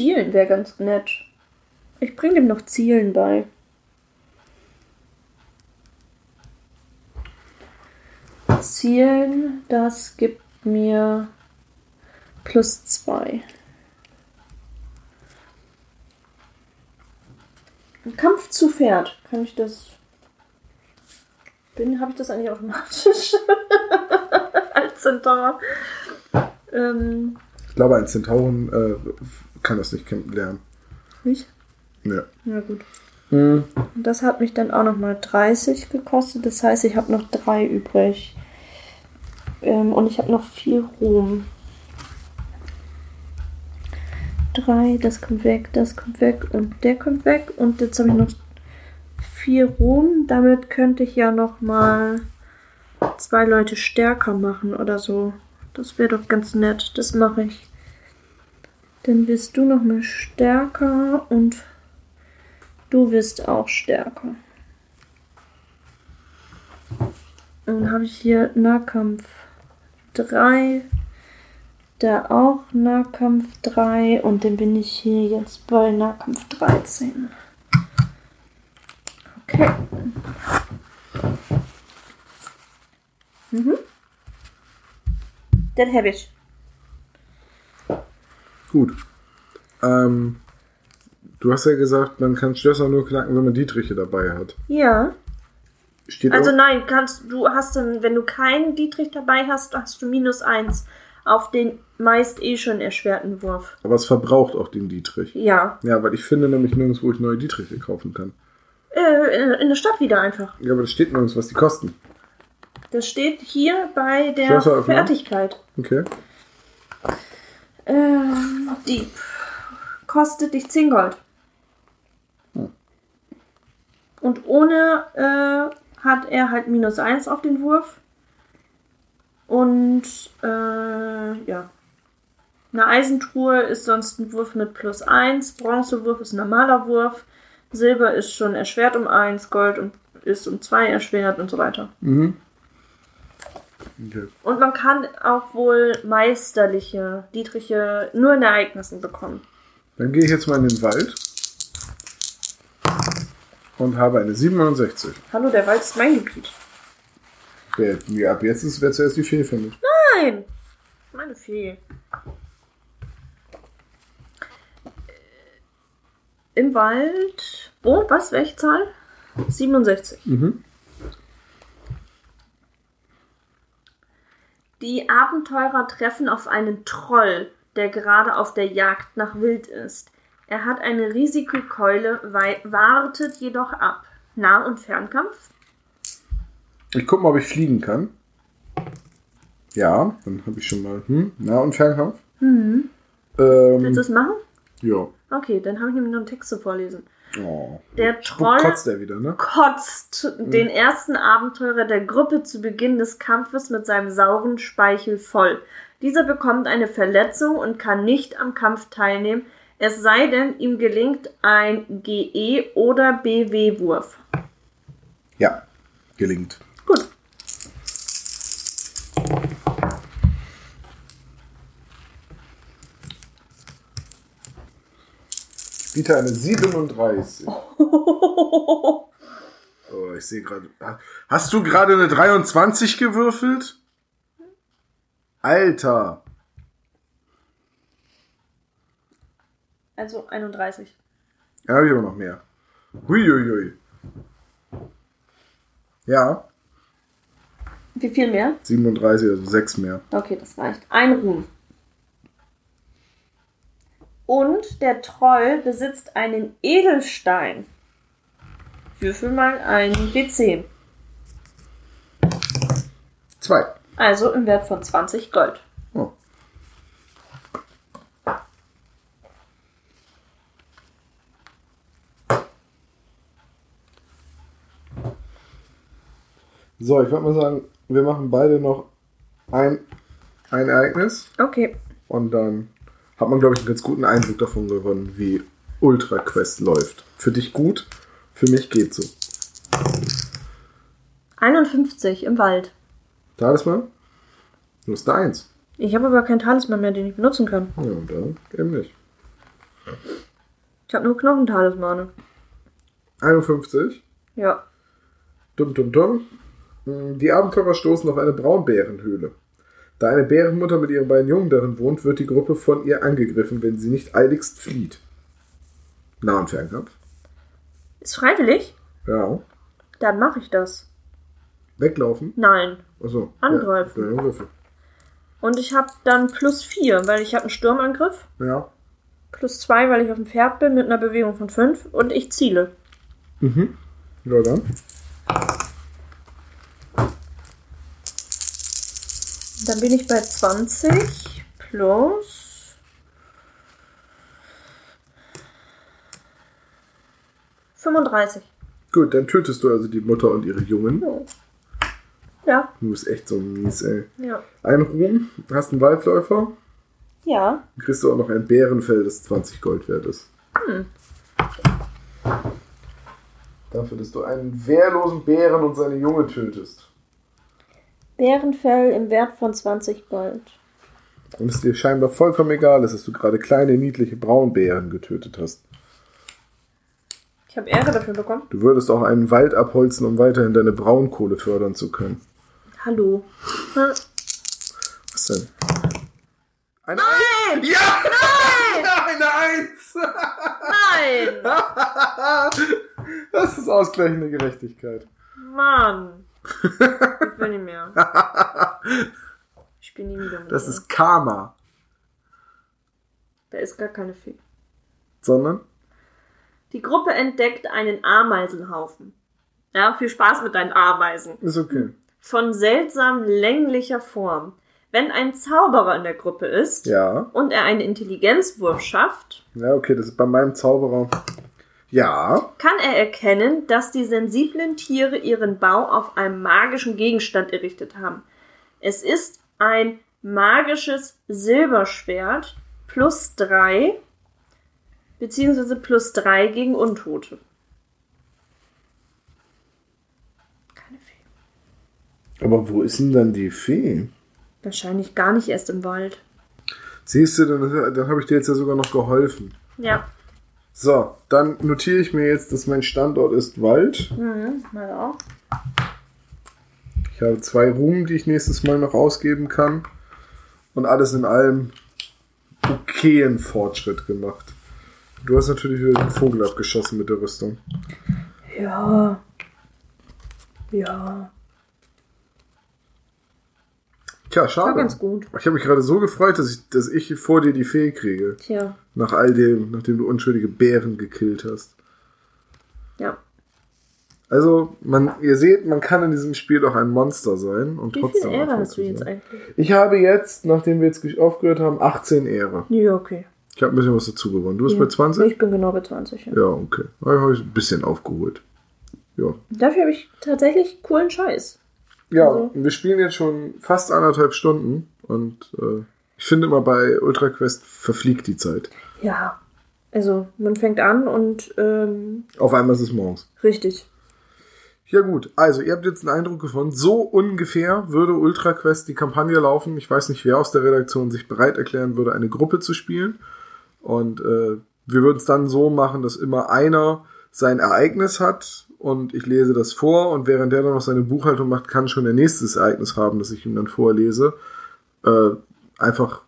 Zielen wäre ganz nett. Ich bring dem noch Zielen bei. Zielen, das gibt mir plus zwei. Kampf zu Pferd. Kann ich das. Bin, habe ich das eigentlich automatisch? Als Centaur. Ähm, Ich glaube, ein Zentauren äh, kann das nicht lernen. nicht? Ja. Ja, gut. Hm. Und Das hat mich dann auch nochmal 30 gekostet. Das heißt, ich habe noch drei übrig. Ähm, und ich habe noch vier Ruhm. Drei, das kommt weg, das kommt weg und der kommt weg. Und jetzt habe ich noch vier Ruhm. Damit könnte ich ja nochmal zwei Leute stärker machen oder so. Das wäre doch ganz nett. Das mache ich. Dann wirst du nochmal stärker und Du wirst auch stärker. Dann habe ich hier Nahkampf 3. Da auch Nahkampf 3. Und dann bin ich hier jetzt bei Nahkampf 13. Okay. Mhm. Den habe ich. Gut. Ähm, du hast ja gesagt, man kann Schlösser nur knacken, wenn man Dietriche dabei hat. Ja. Steht Also auch, nein, kannst du hast dann, wenn du keinen Dietrich dabei hast, hast du minus eins auf den meist eh schon erschwerten Wurf. aber es verbraucht auch den Dietrich. Ja. Ja, weil ich finde nämlich nirgends, wo ich neue Dietriche kaufen kann. Äh, in, der Stadt wieder einfach. Ja, aber das steht nirgends, was die kosten. Das steht hier bei der? Fertigkeit. Okay. Ähm, die kostet dich 10 Gold. Und ohne äh, hat er halt minus 1 auf den Wurf. Und äh, ja. Eine Eisentruhe ist sonst ein Wurf mit plus 1. Bronzewurf ist ein normaler Wurf. Silber ist schon erschwert um 1. Gold ist um 2 erschwert und so weiter. Mhm. Okay. Und man kann auch wohl meisterliche Dietriche nur in Ereignissen bekommen. Dann gehe ich jetzt mal in den Wald. Und habe eine 67. Hallo, der Wald ist mein Gebiet. Wer, ja, ab jetzt ist wer zuerst die Fee findet. Nein! Meine Fee. Im Wald. Oh, was? Welche Zahl? 67. Mhm. Die Abenteurer treffen auf einen Troll, der gerade auf der Jagd nach Wild ist. Er hat eine riesige Keule, wartet jedoch ab. Nah- und Fernkampf? Ich guck mal, ob ich fliegen kann. Ja, dann habe ich schon mal hm, Nah- und Fernkampf. Mhm. Ähm, Willst du es machen? ja. Okay, dann habe ich nämlich noch einen Text zu vorlesen. Oh. Der Troll kotzt er wieder, ne? kotzt den ersten Abenteurer der Gruppe zu Beginn des Kampfes mit seinem sauren Speichel voll. Dieser bekommt eine Verletzung und kann nicht am Kampf teilnehmen, es sei denn, ihm gelingt ein GE- oder BW-Wurf. Ja, gelingt. Biete eine 37. Oh, ich sehe gerade. Hast du gerade eine 23 gewürfelt? Alter. Also 31. Ja, habe ich aber noch mehr. Huiuiui. Ja, Wie viel mehr? 37, also 6 mehr. Okay, das reicht. Ein Ruhm. Und der Troll besitzt einen Edelstein. Würfel mal ein W10. 2. Also im Wert von 20 Gold. Oh. So, ich würde mal sagen, wir machen beide noch ein, ein Ereignis Okay. und dann hat man, glaube ich, einen ganz guten Eindruck davon gewonnen, wie Ultra Quest läuft. Für dich gut, für mich geht so. 51 im Wald. Talisman? Du hast eine Eins. Ich habe aber keinen Talisman mehr, den ich benutzen kann. Ja, und dann eben nicht. Ich habe nur Knochentalismane. 51. Ja. Dumm, dumm, dumm. Hm, Die Abenteurer stoßen auf eine Braunbärenhöhle. Da eine Bärenmutter mit ihren beiden Jungen darin wohnt, wird die Gruppe von ihr angegriffen, wenn sie nicht eiligst flieht. Nah- und Fernkampf. Ist freiwillig? Ja. Dann mache ich das. Weglaufen. Nein. Achso. Angreifen. Ja, Würfel. Und ich habe dann plus 4, weil ich habe einen Sturmangriff. ja. Plus 2, weil ich auf dem Pferd bin mit einer Bewegung von 5. Und ich ziele. Mhm. Ja, dann. Dann bin ich bei 20 plus. Fünfunddreißig. Gut, dann tötest du also die Mutter und ihre Jungen. Ja, Du bist echt so mies, ey. ja. Ein Ruhm, hast einen Waldläufer, Ja. dann kriegst du auch noch ein Bärenfell, das 20 Gold wert ist. Hm. Dafür, dass du einen wehrlosen Bären und seine Junge tötest. Bärenfell im Wert von 20 Gold. Und es dir scheinbar vollkommen egal ist, dass du gerade kleine, niedliche Braunbären getötet hast. Ich habe Ehre dafür bekommen. Du würdest auch einen Wald abholzen, um weiterhin deine Braunkohle fördern zu können. Hallo. Was denn? Eine Nein! Ja! Nein! Eine Eins! Nein! Das ist ausgleichende Gerechtigkeit. Mann. Ich will nicht mehr. Ich spiele nie wieder mit Das dir. ist Karma. Da ist gar keine Fee. Sondern? Die Gruppe entdeckt einen Ameisenhaufen. Ja, viel Spaß mit deinen Ameisen. Ist okay. Von seltsam länglicher Form. Wenn ein Zauberer in der Gruppe ist Ja. und er einen Intelligenzwurf schafft, Ja, okay, das ist bei meinem Zauberer. Ja. kann er erkennen, dass die sensiblen Tiere ihren Bau auf einem magischen Gegenstand errichtet haben. Es ist ein magisches Silberschwert plus drei beziehungsweise plus drei gegen Untote. Keine Fee. Aber wo ist denn dann die Fee? Wahrscheinlich gar nicht erst im Wald. Siehst du, dann, dann habe ich dir jetzt ja sogar noch geholfen. Ja. So, dann notiere ich mir jetzt, dass mein Standort ist Wald. Mhm, mal auch. Ich habe zwei Ruhm, die ich nächstes Mal noch ausgeben kann. Und alles in allem okayen Fortschritt gemacht. Du hast natürlich wieder den Vogel abgeschossen mit der Rüstung. Ja. Ja. Tja, War schade. ganz gut. Ich habe mich gerade so gefreut, dass ich, dass ich vor dir die Fee kriege. Tja. Nach all dem, nachdem du unschuldige Bären gekillt hast. Ja. Also, man, ihr seht, man kann in diesem Spiel auch ein Monster sein und Wie trotzdem viel Ehre hast du jetzt sein. eigentlich? Ich habe jetzt, nachdem wir jetzt aufgehört haben, 18 Ehre. Ja, okay. Ich habe ein bisschen was dazu gewonnen. Du bist ja. bei 20? Ich bin genau bei 20. Ja. Ja, okay. Da habe ich ein bisschen aufgeholt. Ja. Dafür habe ich tatsächlich coolen Scheiß. Ja, Also- wir spielen jetzt schon fast anderthalb Stunden und äh, ich finde immer bei Ultra Quest verfliegt die Zeit. Ja. Also, man fängt an und ähm, Auf einmal ist es morgens. richtig. Ja gut, also ihr habt jetzt einen Eindruck gefunden, so ungefähr würde Ultra Quest die Kampagne laufen. Ich weiß nicht, wer aus der Redaktion sich bereit erklären würde, eine Gruppe zu spielen. Und äh, wir würden es dann so machen, dass immer einer sein Ereignis hat und ich lese das vor und während der dann noch seine Buchhaltung macht, kann schon der nächstes Ereignis haben, das ich ihm dann vorlese. Äh, einfach,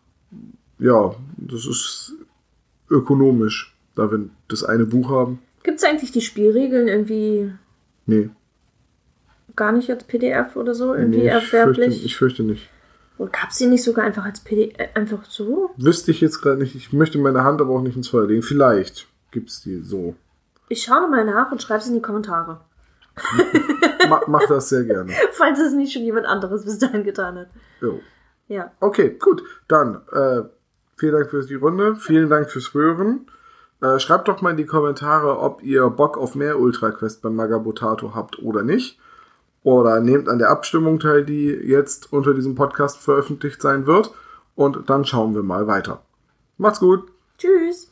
ja, das ist ökonomisch, da wir das eine Buch haben. Gibt es eigentlich die Spielregeln irgendwie Nee, gar nicht als PDF oder so? Irgendwie nee ich, fürchte, erwerblich? ich fürchte nicht. Oder gab es die nicht sogar einfach als PDF? äh, Einfach so? Wüsste ich jetzt gerade nicht. Ich möchte meine Hand aber auch nicht ins Feuer legen. Vielleicht gibt's die so. Ich schaue mal nach und schreibe es in die Kommentare. Ma mach das sehr gerne. Falls es nicht schon jemand anderes bis dahin getan hat. Jo. Ja. Okay, gut. Dann äh, vielen Dank für die Runde. Vielen Dank fürs Hören. Äh, schreibt doch mal in die Kommentare, ob ihr Bock auf mehr Ultra Quest beim Magabotato habt oder nicht. Oder nehmt an der Abstimmung teil, die jetzt unter diesem Podcast veröffentlicht sein wird. Und dann schauen wir mal weiter. Macht's gut. Tschüss.